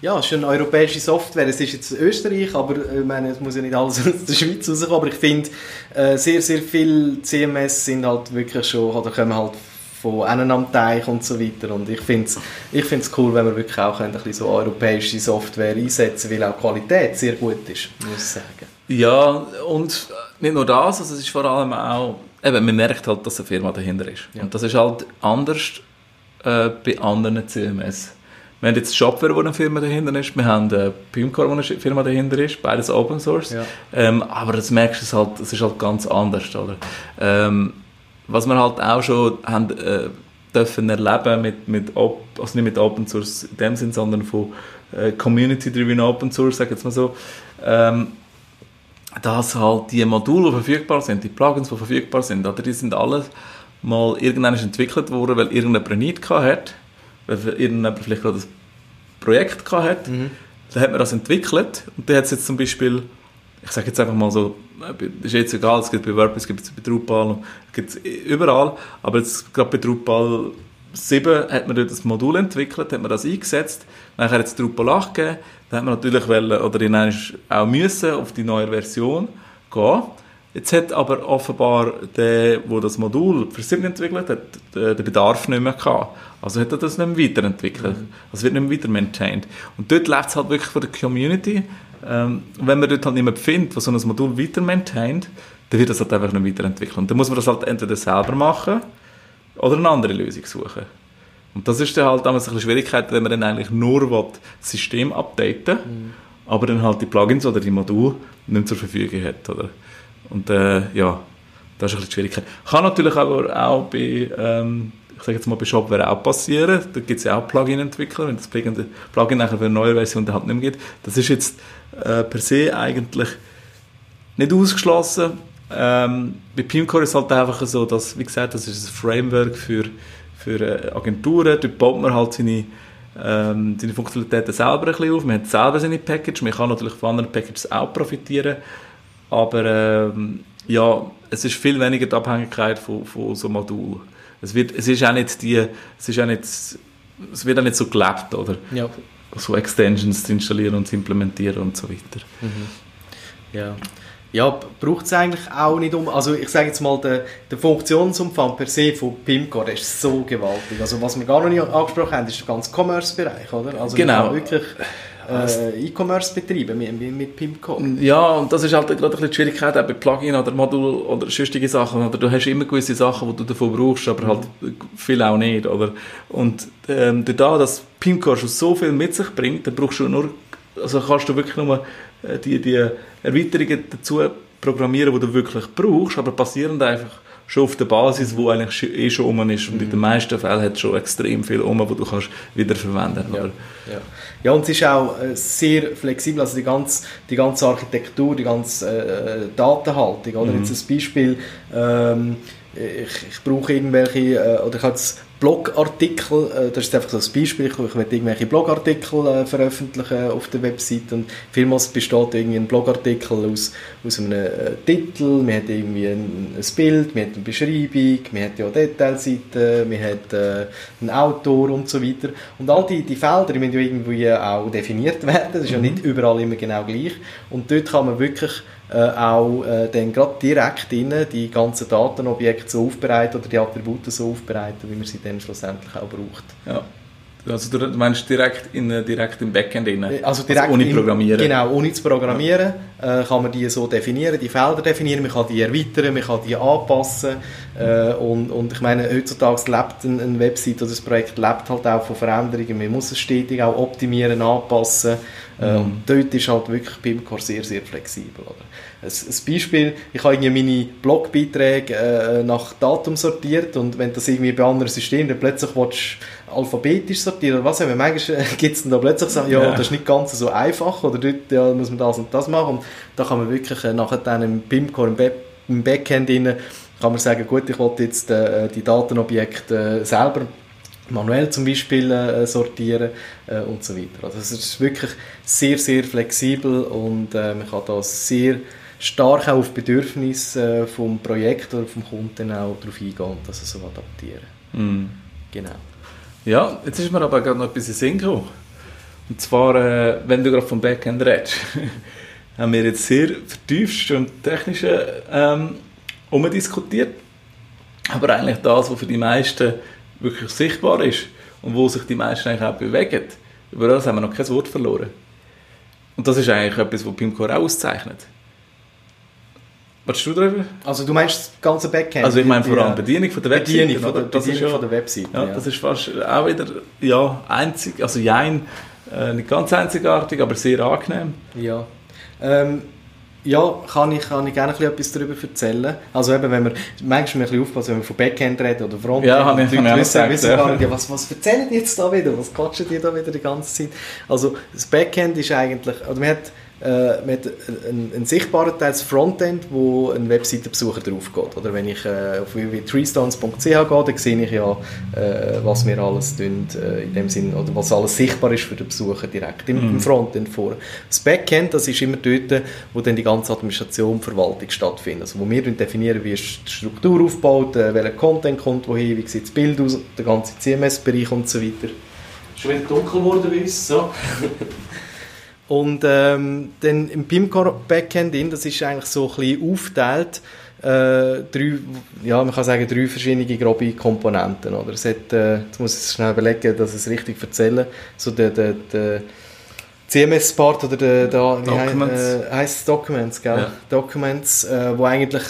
Ja, es ist eine europäische Software. Es ist jetzt Österreich, aber äh, ich meine, es muss ja nicht alles <laughs> aus der Schweiz rauskommen. Aber ich finde, äh, sehr, sehr viele CMS sind halt wirklich schon, oder kommen halt von einem am Teich und so weiter. Und ich finde es ich find's cool, wenn wir wirklich auch ein bisschen so europäische Software einsetzen weil auch die Qualität sehr gut ist, muss ich sagen. Ja, und nicht nur das, also es ist vor allem auch, eben, man merkt halt, dass eine Firma dahinter ist. Ja. Und das ist halt anders äh, bei anderen CMS. Wir haben jetzt Shopware, wo eine Firma dahinter ist, wir haben äh, Pimcore, wo eine Firma dahinter ist, beides Open Source. Ja. Ähm, aber das merkst du es halt, es ist halt ganz anders, oder? Ähm, was wir halt auch schon haben, äh, dürfen erleben mit, mit Op also nicht mit Open Source in dem Sinn, sondern von äh, Community-driven Open Source, sag jetzt mal so, ähm, dass halt die Module, die verfügbar sind, die Plugins, die verfügbar sind, oder, die sind alle mal irgendwann entwickelt worden, weil irgendjemand eine Need gehabt hat, weil irgendjemand vielleicht gerade ein Projekt gehabt hat, dann hat man das entwickelt und dann hat es jetzt zum Beispiel, ich sage jetzt einfach mal so, ist jetzt egal, es gibt bei WordPress, es gibt es bei Drupal, es gibt es überall, aber jetzt gerade bei Drupal 7 hat man dort das Modul entwickelt, hat man das eingesetzt, nachher hat es Drupal 8 gegeben, dann hat man natürlich wollen, oder in auch müssen auf die neue Version gehen. Jetzt hat aber offenbar der, der das Modul für 7 entwickelt hat, den den Bedarf nicht mehr gehabt. Also hat er das nicht mehr weiterentwickelt. Also wird nicht mehr weiter maintained. Und dort läuft es halt wirklich von der Community. Ähm, wenn man dort halt niemanden findet, der so ein Modul weiter maintaint, dann wird das halt einfach nicht weiterentwickelt. Und dann muss man das halt entweder selber machen oder eine andere Lösung suchen. Und das ist dann halt damals ein bisschen Schwierigkeit, wenn man dann eigentlich nur will, das System updaten aber dann halt die Plugins oder die Module nicht zur Verfügung hat. Oder? Und äh, ja, das ist ein bisschen die Schwierigkeit. Kann natürlich aber auch bei, ähm, ich sage jetzt mal bei Shopware auch passieren. Da gibt es ja auch Plugin-Entwickler, wenn das Plugin Plugin nachher für eine neue Version halt nicht mehr gibt. Das ist jetzt äh, per se eigentlich nicht ausgeschlossen. Ähm, bei Pimcore ist es halt einfach so, dass, wie gesagt, das ist ein Framework für, für äh, Agenturen. Dort baut man halt seine, ähm, seine Funktionalitäten selber ein bisschen auf. Man hat selber seine Package. Man kann natürlich von anderen Packages auch profitieren. Aber ähm, ja, es ist viel weniger die Abhängigkeit von, von so Modul. Es wird, es ist auch nicht die, es ist auch nicht, es wird auch nicht so gelebt, oder? Ja. So Extensions zu installieren und zu implementieren und so weiter. Ja. Ja, braucht es eigentlich auch nicht um. Also ich sage jetzt mal, der, der Funktionsumfang per se von PIMCO, der ist so gewaltig. Also was wir gar noch nicht angesprochen haben, ist der ganze Commerce-Bereich, oder? Also Genau. wirklich äh, E-Commerce betreiben mit, mit, PIMCO. Ja, und das ist halt gerade ein bisschen die Schwierigkeit auch bei Plugin oder Modul oder sonstige Sachen. Oder du hast immer gewisse Sachen, die du davon brauchst, aber halt viel auch nicht. Oder? Und ähm, dadurch, dass Pimcore schon so viel mit sich bringt, dann brauchst du nur, also kannst du wirklich nur äh, die, die Erweiterungen dazu programmieren, die du wirklich brauchst, aber basierend einfach schon auf der Basis, wo eigentlich eh schon um ist. Und in den meisten Fällen hat es schon extrem viel um, wo du kannst wiederverwenden kannst. Ja. Ja. ja, und es ist auch äh, sehr flexibel, also die ganze, die ganze Architektur, die ganze äh, Datenhaltung. Oder? Jetzt ein Beispiel, ähm, ich, ich brauche irgendwelche, äh, oder ich habe jetzt Blogartikel, äh, das ist einfach so ein Beispiel, ich, ich möchte irgendwelche Blogartikel äh, veröffentlichen auf der Website und vielmals besteht irgendwie ein Blogartikel aus, aus einem äh, Titel, man hat irgendwie ein, ein Bild, man hat eine Beschreibung, man hat ja Detailseiten, man hat äh, einen Autor und so weiter. Und all die, die Felder, die müssen ja irgendwie auch definiert <laughs> werden, das ist ja nicht überall immer genau gleich. Und dort kann man wirklich äh, auch äh, dann gerade direkt in die ganzen Datenobjekte so aufbereiten oder die Attribute so aufbereiten, wie man sie dann schlussendlich auch braucht. Ja. Also du meinst direkt, in, direkt im Backend rein? Also direkt ohne im- Programmieren? Genau, ohne zu programmieren äh, kann man die so definieren, die Felder definieren, man kann die erweitern, man kann die anpassen äh, und, und ich meine, heutzutage lebt eine, eine Website oder das Projekt lebt halt auch von Veränderungen, man muss es stetig auch optimieren, anpassen äh, Mhm. und dort ist halt wirklich Pimcore sehr, sehr flexibel. Oder? Ein, ein Beispiel, ich habe irgendwie meine Blogbeiträge äh, nach Datum sortiert und wenn das irgendwie bei anderen Systemen dann plötzlich willst, alphabetisch sortieren oder was immer, manchmal gibt es dann da plötzlich so, ja, Ja. das ist nicht ganz so einfach oder dort ja, muss man das und das machen und da kann man wirklich äh, nachher dann im Pimcore, im, Be im Backend rein, kann man sagen, gut, ich will jetzt äh, die Datenobjekte äh, selber manuell zum Beispiel äh, sortieren äh, und so weiter. Also es ist wirklich sehr, sehr flexibel und äh, man kann da sehr stark auch auf Bedürfnisse äh, vom Projekt oder vom Kunden auch darauf eingehen und das so adaptieren. Mhm. Genau. Ja, jetzt ist mir aber gerade noch etwas in Sinn gekommen. Und zwar, äh, wenn du gerade vom Backend redest, <laughs> haben wir jetzt sehr vertieft und technisch ähm, umdiskutiert. Aber eigentlich das, was für die meisten wirklich sichtbar ist und wo sich die meisten eigentlich auch bewegen, über das haben wir noch kein Wort verloren. Und das ist eigentlich etwas, was Pimcore auch auszeichnet. Was du darüber? Also du meinst das ganze Backend? Also ich meine vor allem äh, Bedienung von der Webseite. Bedienung von der? Das ist Bedienung ja- von der Webseite. Ja, das ist fast auch wieder ja, einzig, also jein, äh, nicht ganz einzigartig, aber sehr angenehm. Ja. Ähm, ja, kann ich, kann ich gerne ein bisschen etwas darüber erzählen. Also eben, wenn wir, manchmal müssen wir ein bisschen aufpassen, wenn wir von Backend reden oder Frontend. Ja, habe ich- auch Leute wissen, gesagt, wissen ja. gar nicht, ja, was, was erzählen die jetzt da wieder? Was quatschen die da wieder die ganze Zeit? Also das Backend ist eigentlich, also man hat, äh, man hat einen, einen sichtbaren Teil, das Frontend, wo ein Webseitenbesucher drauf geht. Oder wenn ich äh, auf www.treestones.ch gehe, dann sehe ich ja, äh, was wir alles tun, äh, in dem Sinn, oder was alles sichtbar ist für den Besucher direkt im, im Frontend vor. Das Backend, das ist immer dort, wo dann die ganze Administration, und Verwaltung stattfindet. Also wo wir dann definieren, wie ist die Struktur aufgebaut, äh, welcher Content kommt wohin, wie sieht das Bild aus, der ganze CMS-Bereich und so weiter. Schon wieder dunkel geworden bei uns, so. <laughs> Und ähm, dann im Pimcore Backend, in, das ist eigentlich so ein bisschen aufgeteilt, äh, drei, ja, man kann sagen, drei verschiedene grobe Komponenten. Oder? Es hat, äh, jetzt muss ich es schnell überlegen, dass ich es richtig erzähle. So der, der, der CMS-Part oder der, der Documents. Äh, heisst es Documents, gell? Ja. Documents, äh, wo eigentlich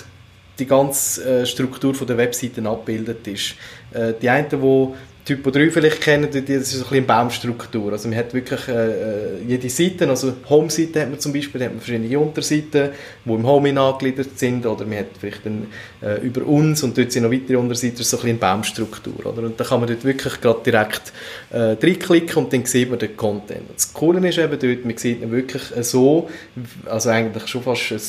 die ganze äh, Struktur von der Webseiten abgebildet ist. Äh, die einen, die Typo 3 vielleicht kennen, das ist so ein bisschen Baumstruktur. Also man hat wirklich äh, äh, jede Seite, also Home-Seite hat man zum Beispiel, da hat man verschiedene Unterseiten, die im Home angegliedert sind, oder man hat vielleicht dann, äh, über uns und dort sind noch weitere Unterseiten, so ein bisschen Baumstruktur. Oder? Und da kann man dort wirklich gerade direkt äh, reinklicken und dann sieht man den Content. Das Coole ist eben dort, man sieht ihn wirklich äh, so, also eigentlich schon fast ein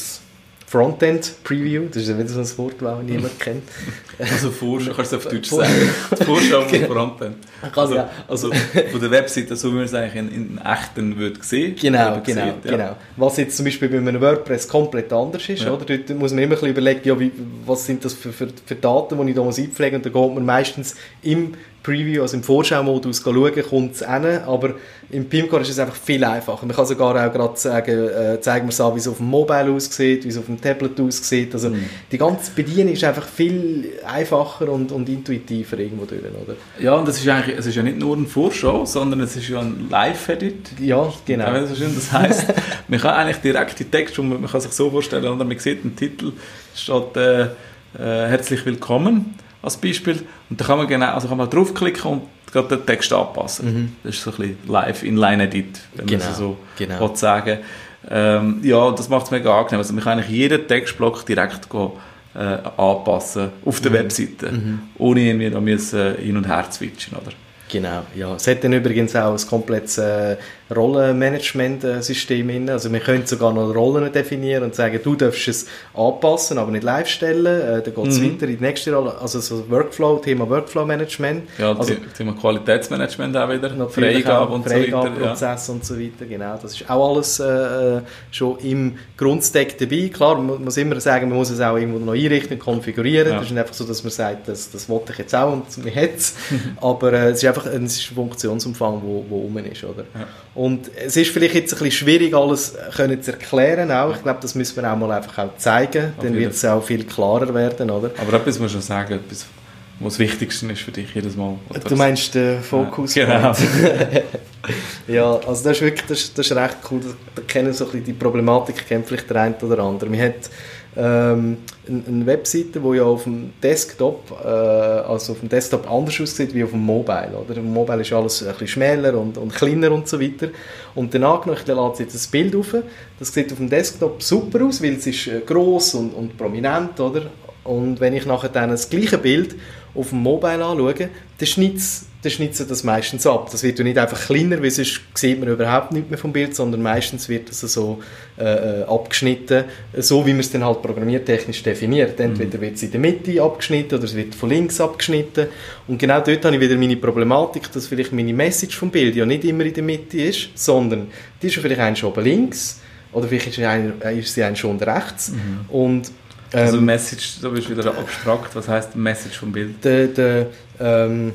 Frontend Preview, das ist wieder so ein Wort, das niemand <laughs> kennt. Also Vorschau, kannst du auf <laughs> Deutsch sagen. Die Vorschau von Frontend. Also, ja. also von der Webseite, so wie man es eigentlich in, in echten würde sehen. Genau, genau, sieht, ja. genau. Was jetzt zum Beispiel bei einem WordPress komplett anders ist, Ja. oder? Dort muss man immer ein bisschen überlegen, ja, wie, was sind das für, für, für Daten, die ich da muss einpflegen muss. Und da geht man meistens im Preview, also im Vorschau-Modus schauen, kommt es hin, aber im PIMCore ist es einfach viel einfacher. Man kann sogar auch gerade sagen, äh, zeigen wir es an, wie es auf dem Mobile aussieht, wie es auf dem Tablet aussieht. Also Mhm. die ganze Bedienung ist einfach viel einfacher und, und intuitiver irgendwo durch, oder? Ja, und es ist eigentlich, es ist ja nicht nur eine Vorschau, sondern es ist ja ein Live-Edit. Ja, genau. Ja, so schön das heisst, <laughs> man kann eigentlich direkt die Text, und man man kann sich so vorstellen, oder man sieht den Titel, steht äh, äh, herzlich willkommen als Beispiel und da kann man genau, also kann man draufklicken und gerade den Text anpassen. Das ist so ein bisschen live inline edit, wenn Genau, man so genau. sagen. Ähm, ja, das macht es mega angenehm. Also man kann eigentlich jeden Textblock direkt go, äh, anpassen auf Mhm. der Webseite, ohne irgendwie noch müssen, äh, hin und her switchen, oder? Genau, ja. Es hat dann übrigens auch ein komplettes äh, Rollenmanagement-System drin. Also wir können sogar noch Rollen definieren und sagen, du darfst es anpassen, aber nicht live stellen. Äh, dann geht es Mhm. weiter in die nächste Rolle, also so Workflow, Thema Workflow-Management. Ja, also, The- Thema Qualitätsmanagement auch wieder, Freigabe und so weiter. Ja. Freigabeprozess und so weiter, genau. Das ist auch alles äh, äh, schon im Grundstack dabei. Klar, man muss immer sagen, man muss es auch irgendwo noch einrichten konfigurieren. Ja. Das ist nicht einfach so, dass man sagt, das, das wollte ich jetzt auch und man hat es. Aber äh, es ist einfach ein, es ist ein Funktionsumfang, wo, wo rum ist, oder? Ja. Und es ist vielleicht jetzt ein bisschen schwierig, alles können zu erklären auch. Ich glaube, das müssen wir auch mal einfach auch zeigen. Dann wird es auch viel klarer werden, oder? Aber etwas muss ich schon sagen, etwas, was das Wichtigste ist für dich jedes Mal. Oder Du meinst den Fokus? Ja, genau. <laughs> Ja, also das ist wirklich das, das ist recht cool. Da, kennen so ein bisschen die Problematik, kennt vielleicht der eine oder andere. Man hat ähm, eine, Webseite, die ja auf dem Desktop, äh, also auf dem Desktop anders aussieht wie auf dem Mobile. Oder? Dem Mobile ist alles ein bisschen schmäler und, und kleiner und so weiter. Und angenommen, ich lade jetzt ein Bild auf. Das sieht auf dem Desktop super aus, weil es ist äh, gross und, und prominent, oder? Und wenn ich nachher dann das gleiche Bild auf dem Mobile anschaue, dann schneidet dann schneidet das meistens ab. Das wird ja nicht einfach kleiner, weil sonst sieht man überhaupt nicht mehr vom Bild, sondern meistens wird das so äh, äh, abgeschnitten, so wie man es dann halt programmiertechnisch definiert. Entweder wird es in der Mitte abgeschnitten oder es wird von links abgeschnitten. Und genau dort habe ich wieder meine Problematik, dass vielleicht meine Message vom Bild ja nicht immer in der Mitte ist, sondern die ist ja vielleicht ein schon oben links oder vielleicht ist, ein, ist sie ein schon rechts. Und Also ähm, Message, du bist wieder abstrakt, was heisst Message vom Bild? der, der, ähm,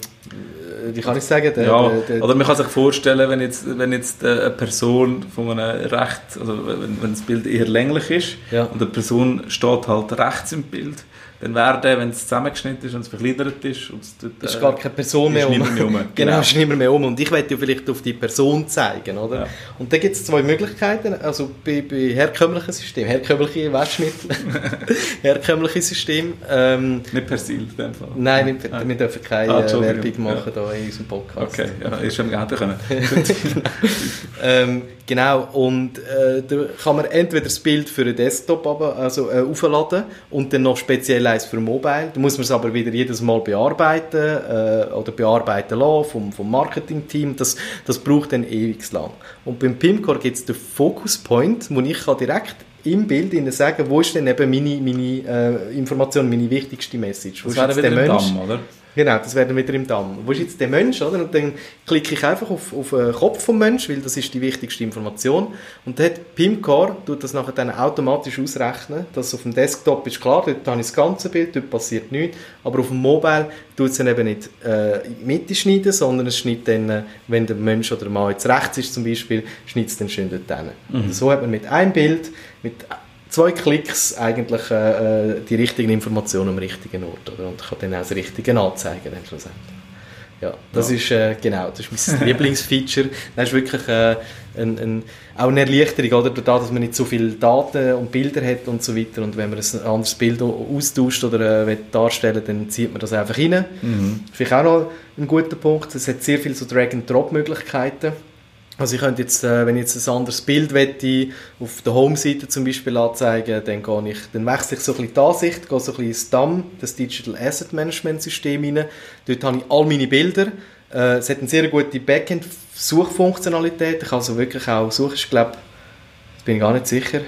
wie kann ich sagen, der, ja, der, der, oder man kann sich vorstellen, wenn jetzt, wenn jetzt äh, eine Person von einem recht, also wenn, wenn das Bild eher länglich ist Ja. und eine Person steht halt rechts im Bild, dann wäre der, wenn es zusammengeschnitten ist und es verkleinert ist und es dort, ist äh, gar keine Person mehr um. mehr um. <laughs> genau, Genau. ist niemand mehr um. Und ich werde ja vielleicht auf die Person zeigen, oder? Ja. Und da gibt es zwei Möglichkeiten. Also bei, bei herkömmlichen Systemen, herkömmliche Waschmittel, <laughs> herkömmliche System. Ähm, Nicht Persil in dem Fall. nein, wir, wir dürfen keine Ah. Werbung machen da in unserem Podcast. Okay, ja, ist schon gerne können. <laughs> Ähm, genau, und äh, da kann man entweder das Bild für einen Desktop aber, also, äh, aufladen und dann noch speziell eins für Mobile. Da muss man es aber wieder jedes Mal bearbeiten äh, oder bearbeiten lassen vom, vom Marketingteam. Das, das braucht dann ewig lang. Und beim Pimcore gibt es den Focus Point, wo ich kann direkt im Bild ihnen sagen, wo ist denn eben meine, meine äh, Information, meine wichtigste Message. Wo Das ist wäre wieder der Mensch? Damm, oder? Genau, das wäre dann wieder im Damm. Wo ist jetzt der Mensch? Oder? Und dann klicke ich einfach auf, auf den Kopf vom Mensch, weil das ist die wichtigste Information. Und dann hat PIMCore tut das nachher dann automatisch ausrechnen, dass auf dem Desktop ist klar, dort habe ich das ganze Bild, dort passiert nichts. Aber auf dem Mobile tut es dann eben nicht äh, Mitte schneiden, sondern es schneidet dann, äh, wenn der Mensch oder der Mann jetzt rechts ist zum Beispiel, schneidet es dann schön dort hin. Und so hat man mit einem Bild, mit zwei Klicks eigentlich äh, äh, die richtigen Informationen am richtigen Ort oder? und kann dann auch das Richtige anzeigen dann schlussendlich. Ja, das Ja. ist äh, genau, das ist mein <laughs> Lieblingsfeature. Das ist wirklich äh, ein, ein, auch eine Erleichterung, oder? Dadurch, dass man nicht so viele Daten und Bilder hat und so weiter und wenn man ein anderes Bild au- austauscht oder äh, darstellen dann zieht man das einfach rein. Mhm. Vielleicht auch noch ein guter Punkt, es hat sehr viele so Drag-and-Drop-Möglichkeiten. Also ich könnte jetzt, äh, wenn ich jetzt ein anderes Bild wette, auf der Home-Seite zum Beispiel anzeigen, dann, gehe ich, dann wechsle ich so ein bisschen die Ansicht, gehe so ein bisschen ins DAM, das Digital Asset Management System rein. Dort habe ich all meine Bilder. Äh, es hat eine sehr gute Backend-Suchfunktionalität. Ich kann also wirklich auch suchen, ich glaube, jetzt bin ich gar nicht sicher.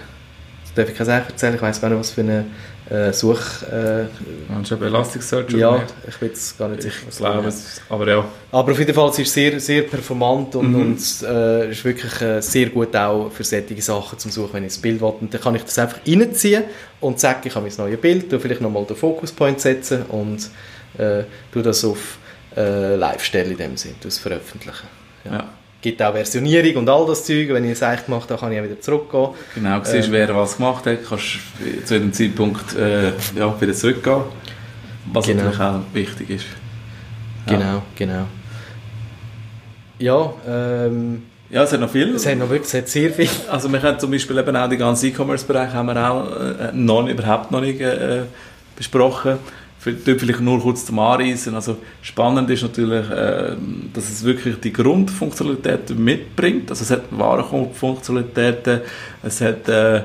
Darf ich Sache erzählen, ich weiß gar nicht, was für eine äh, Such... Äh, Meinst du Elasticsearch ja, ich bin jetzt gar nicht sicher. Ich glaube es, aber ja. Aber auf jeden Fall, es ist sehr, sehr performant und, Mhm. und es äh, ist wirklich äh, sehr gut auch für solche Sachen zum Suchen, wenn ich das Bild will. Und dann kann ich das einfach reinziehen und sagen, ich habe mein neues Bild, tu vielleicht nochmal den Focus-Point setzen und äh, tu das auf äh, Live-Stelle in dem Sinn, es veröffentlichen. Ja. ja. Gibt auch Versionierung und all das Zeug. Wenn ich es eigentlich gemacht habe, kann ich auch wieder zurückgehen. Genau, siehst, Ähm. wer was gemacht hat, kannst zu jedem Zeitpunkt äh, ja, wieder zurückgehen. Was Genau. natürlich auch wichtig ist. Ja. Genau, genau. Ja, ähm, Ja, es hat noch viel. es hat noch wirklich es hat sehr viel. <laughs> Also wir haben zum Beispiel eben auch den ganzen E-Commerce-Bereich haben wir auch äh, noch, überhaupt noch nicht äh, besprochen. Vielleicht nur kurz zum Anreisen. Also spannend ist natürlich, äh, dass es wirklich die Grundfunktionalitäten mitbringt. Also es hat Warenfunktionalitäten, es hat äh, äh,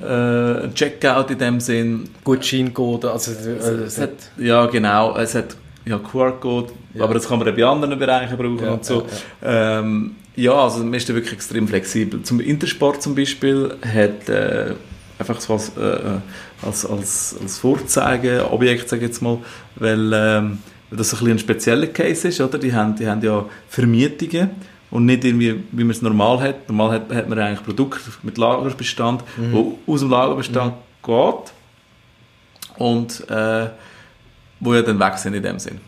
ein Checkout in dem Sinn, Gutscheincode, also äh, es hat, ja, genau. Es hat ja, QR-Code, Ja. aber das kann man auch bei anderen Bereichen brauchen Ja, und so. ja, Ähm, ja, also man ist da wirklich extrem flexibel. Zum Intersport zum Beispiel hat äh, einfach so als, äh, als, als, als Vorzeigeobjekt, sage ich jetzt mal, weil, ähm, das ein, bisschen ein spezieller Case ist, oder? Die haben, die haben ja Vermietungen und nicht irgendwie, wie man es normal hat. Normal hat, hat man eigentlich Produkte mit Lagerbestand, Mhm. wo aus dem Lagerbestand geht und äh, wo ja dann weg sind in dem Sinn.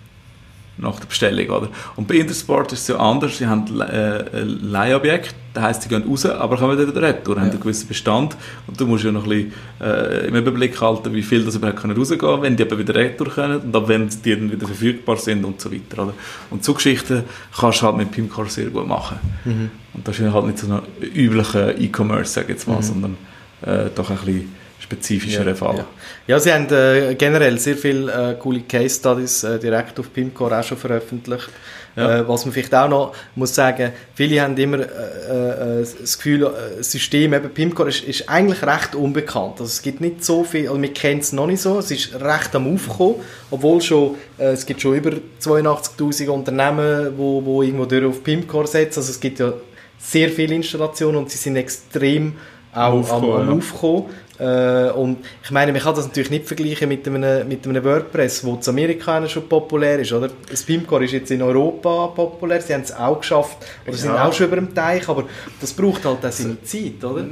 Nach der Bestellung, oder? Und bei Intersport ist es ja anders. Sie haben äh, ein Leihobjekt, das heisst, sie gehen raus, aber kommen wieder retour, haben Ja. einen gewissen Bestand und du musst ja noch ein bisschen äh, im Überblick halten, wie viel das überhaupt können rausgehen können, wenn die eben wieder retour können und ab wenn die dann wieder verfügbar sind und so weiter, oder? Und so Geschichten kannst du halt mit Pimcore sehr gut machen. Mhm. Und das ist halt nicht so ein üblicher E-Commerce, sage ich jetzt mal, Mhm. sondern äh, doch ein bisschen spezifischer Fall. Ja. ja, sie haben äh, generell sehr viele äh, coole Case Studies äh, direkt auf Pimcore auch schon veröffentlicht. Ja. Äh, was man vielleicht auch noch muss sagen, viele haben immer äh, äh, das Gefühl, äh, das System eben Pimcore ist, ist eigentlich recht unbekannt. Also es gibt nicht so viel, also wir kennen es noch nicht so, es ist recht am Aufkommen, obwohl schon, äh, es gibt schon über 82'000 Unternehmen, wo, wo irgendwo durch auf Pimcore setzen, also es gibt ja sehr viele Installationen und sie sind extrem auch am, Aufkommen, am ja. Äh, und ich meine, man kann das natürlich nicht vergleichen mit einem, mit einem WordPress, wo in Amerika schon populär ist, oder? Das Pimcore ist jetzt in Europa populär, sie haben es auch geschafft, oder sind Ja. auch schon über dem Teich, aber das braucht halt auch seine Zeit, oder?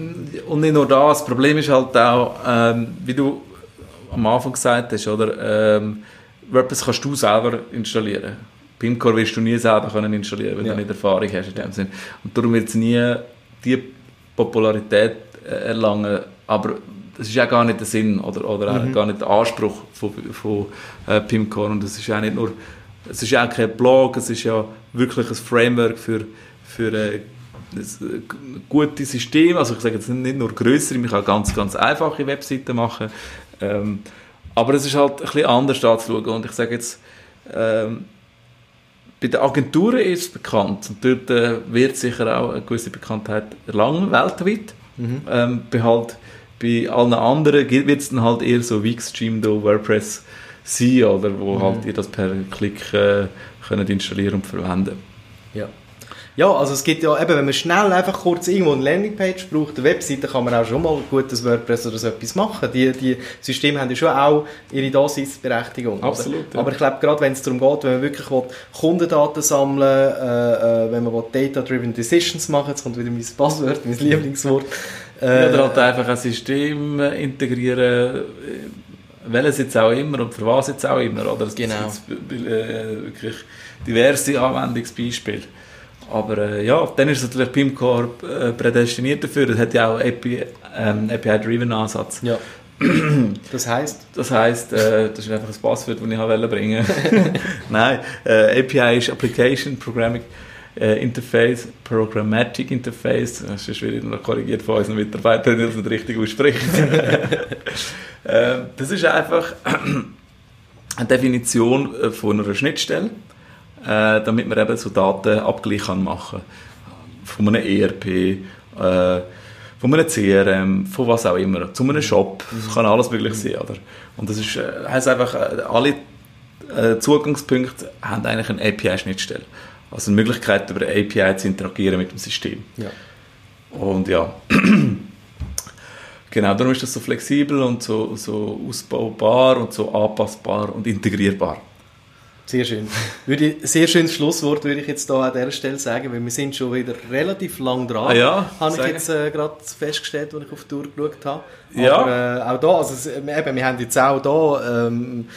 Und nicht nur das, das Problem ist halt auch, ähm, wie du am Anfang gesagt hast, oder, ähm, WordPress kannst du selber installieren. Pimcore wirst du nie selber können installieren, wenn Ja. du nicht Erfahrung hast in dem Sinn. Und darum wird es nie die Popularität äh, erlangen, aber das ist ja gar nicht der Sinn oder, oder Mhm. gar nicht der Anspruch von, von äh, Pimcore und es ist auch nicht nur, es ist ja auch kein Blog, es ist ja wirklich ein Framework für, für äh, ein gutes System, also ich sage jetzt nicht nur größere, man kann ganz, ganz einfache Webseiten machen, ähm, aber es ist halt ein bisschen anders anzuschauen und ich sage jetzt, ähm, bei den Agenturen ist es bekannt. Und dort äh, wird sicher auch eine gewisse Bekanntheit erlangen, weltweit. Mhm. Ähm, bei, halt, bei allen anderen wird es dann halt eher so Wix, Jimdo, WordPress sein, oder wo Mhm. halt ihr das per Klick äh, könnt installieren und verwenden. Ja. Ja, also es gibt ja eben, wenn man schnell einfach kurz irgendwo eine Landingpage braucht, eine Webseite, kann man auch schon mal gutes WordPress oder so etwas machen. Die, die Systeme haben ja schon auch ihre Daseinsberechtigung. Absolut, ja. Aber ich glaube, gerade wenn es darum geht, wenn man wirklich will, Kundendaten sammeln äh, äh, wenn man Data-Driven Decisions machen jetzt kommt wieder mein Passwort, mein Lieblingswort. Äh, oder halt einfach ein System integrieren, welches jetzt auch immer und für was jetzt auch immer. Oder? Es Genau. gibt äh, wirklich diverse Anwendungsbeispiele. Aber äh, ja, dann ist natürlich Pimcore äh, prädestiniert dafür. Es hat ja auch API, ähm, API-driven Ansatz. ja. <clears throat> das heisst, Das heisst, äh, das ist einfach ein Passwort, das ich wollte bringen <laughs> <laughs> Nein, äh, API ist Application Programming äh, Interface, Programmatic Interface. Das ist schwierig, noch korrigiert von unseren Mitarbeitern, wenn ich das nicht richtig ausspricht. <laughs> äh, das ist einfach <clears throat> eine Definition äh, von einer Schnittstelle, äh, damit man eben so Datenabgleich kann machen kann. Von einem ERP, äh, von einem CRM, von was auch immer, zu einem Shop, das kann alles möglich sein, oder? Und das ist, äh, heisst einfach, äh, alle äh, Zugangspunkte haben eigentlich eine API-Schnittstelle. Also eine Möglichkeit, über eine API zu interagieren mit dem System. ja. Und ja. <clears throat> Genau, darum ist das so flexibel und so, so ausbaubar und so anpassbar und integrierbar. Sehr schön. Würde sehr schönes Schlusswort würde ich jetzt da an dieser Stelle sagen, weil wir sind schon wieder relativ lang dran. Ah ja, habe ich jetzt äh, gerade festgestellt, als ich auf die Uhr geschaut habe. Ja. Aber äh, auch da, also, es- eben, wir haben jetzt auch da, ähm,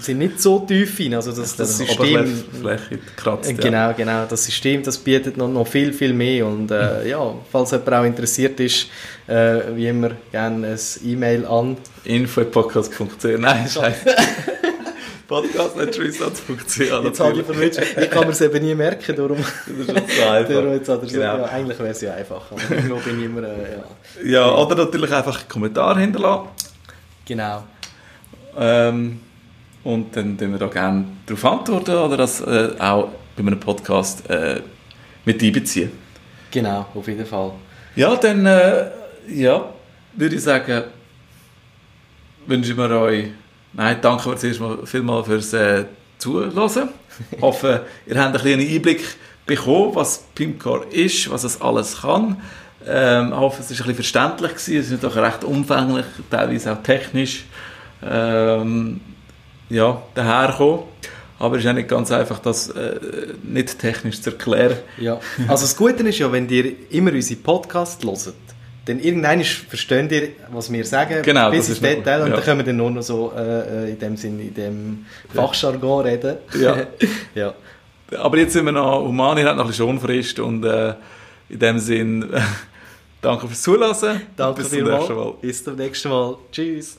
sind nicht so tief rein. Also das, das System... Oberfläche kratzt. Äh, ja. Genau, genau. Das System, das bietet noch, noch viel, viel mehr. Und äh, <laughs> ja, falls jemand auch interessiert ist, äh, wie immer gerne ein E-Mail an. Info.podcast.ch Nein, scheiße. <laughs> Podcast.research.ch Jetzt habe ich verwünscht. Ich kann mir es eben nie merken, darum... Das ist so einfach. darum jetzt hat er so, Genau. ja, eigentlich wäre es ja einfach. Aber ich immer... Äh, ja. Ja, oder natürlich einfach einen Kommentar hinterlassen. Genau. Ähm, und dann tun wir da gerne darauf antworten oder das äh, auch bei einem Podcast äh, mit einbeziehen. Genau, auf jeden Fall. Ja, dann äh, ja, würde ich sagen, wünschen wir euch, nein, danke zuerst mal vielmals fürs äh, Zuhören. Ich hoffe, <laughs> ihr habt einen kleinen Einblick bekommen, was Pimcore ist, was es alles kann. Ähm, ich hoffe, es war ein bisschen verständlich gewesen. Es ist doch recht umfänglich, teilweise auch technisch ähm, ja, daherkommen. Aber es ist auch nicht ganz einfach, das äh, nicht technisch zu erklären. Ja. Also das Gute ist ja, wenn ihr immer unsere Podcast hört, dann irgendwann versteht ihr, was wir sagen, Genau, bis ins Detail und ja. dann können wir dann nur noch so äh, äh, in dem Sinn, in dem Fachjargon reden. Ja. <laughs> ja. Aber jetzt sind wir noch human, ihr habt noch ein bisschen Schonfrist und äh, in dem Sinn <laughs> danke fürs Zuhören. Danke Bis zum nächsten Mal. Bis zum nächsten Mal. Tschüss.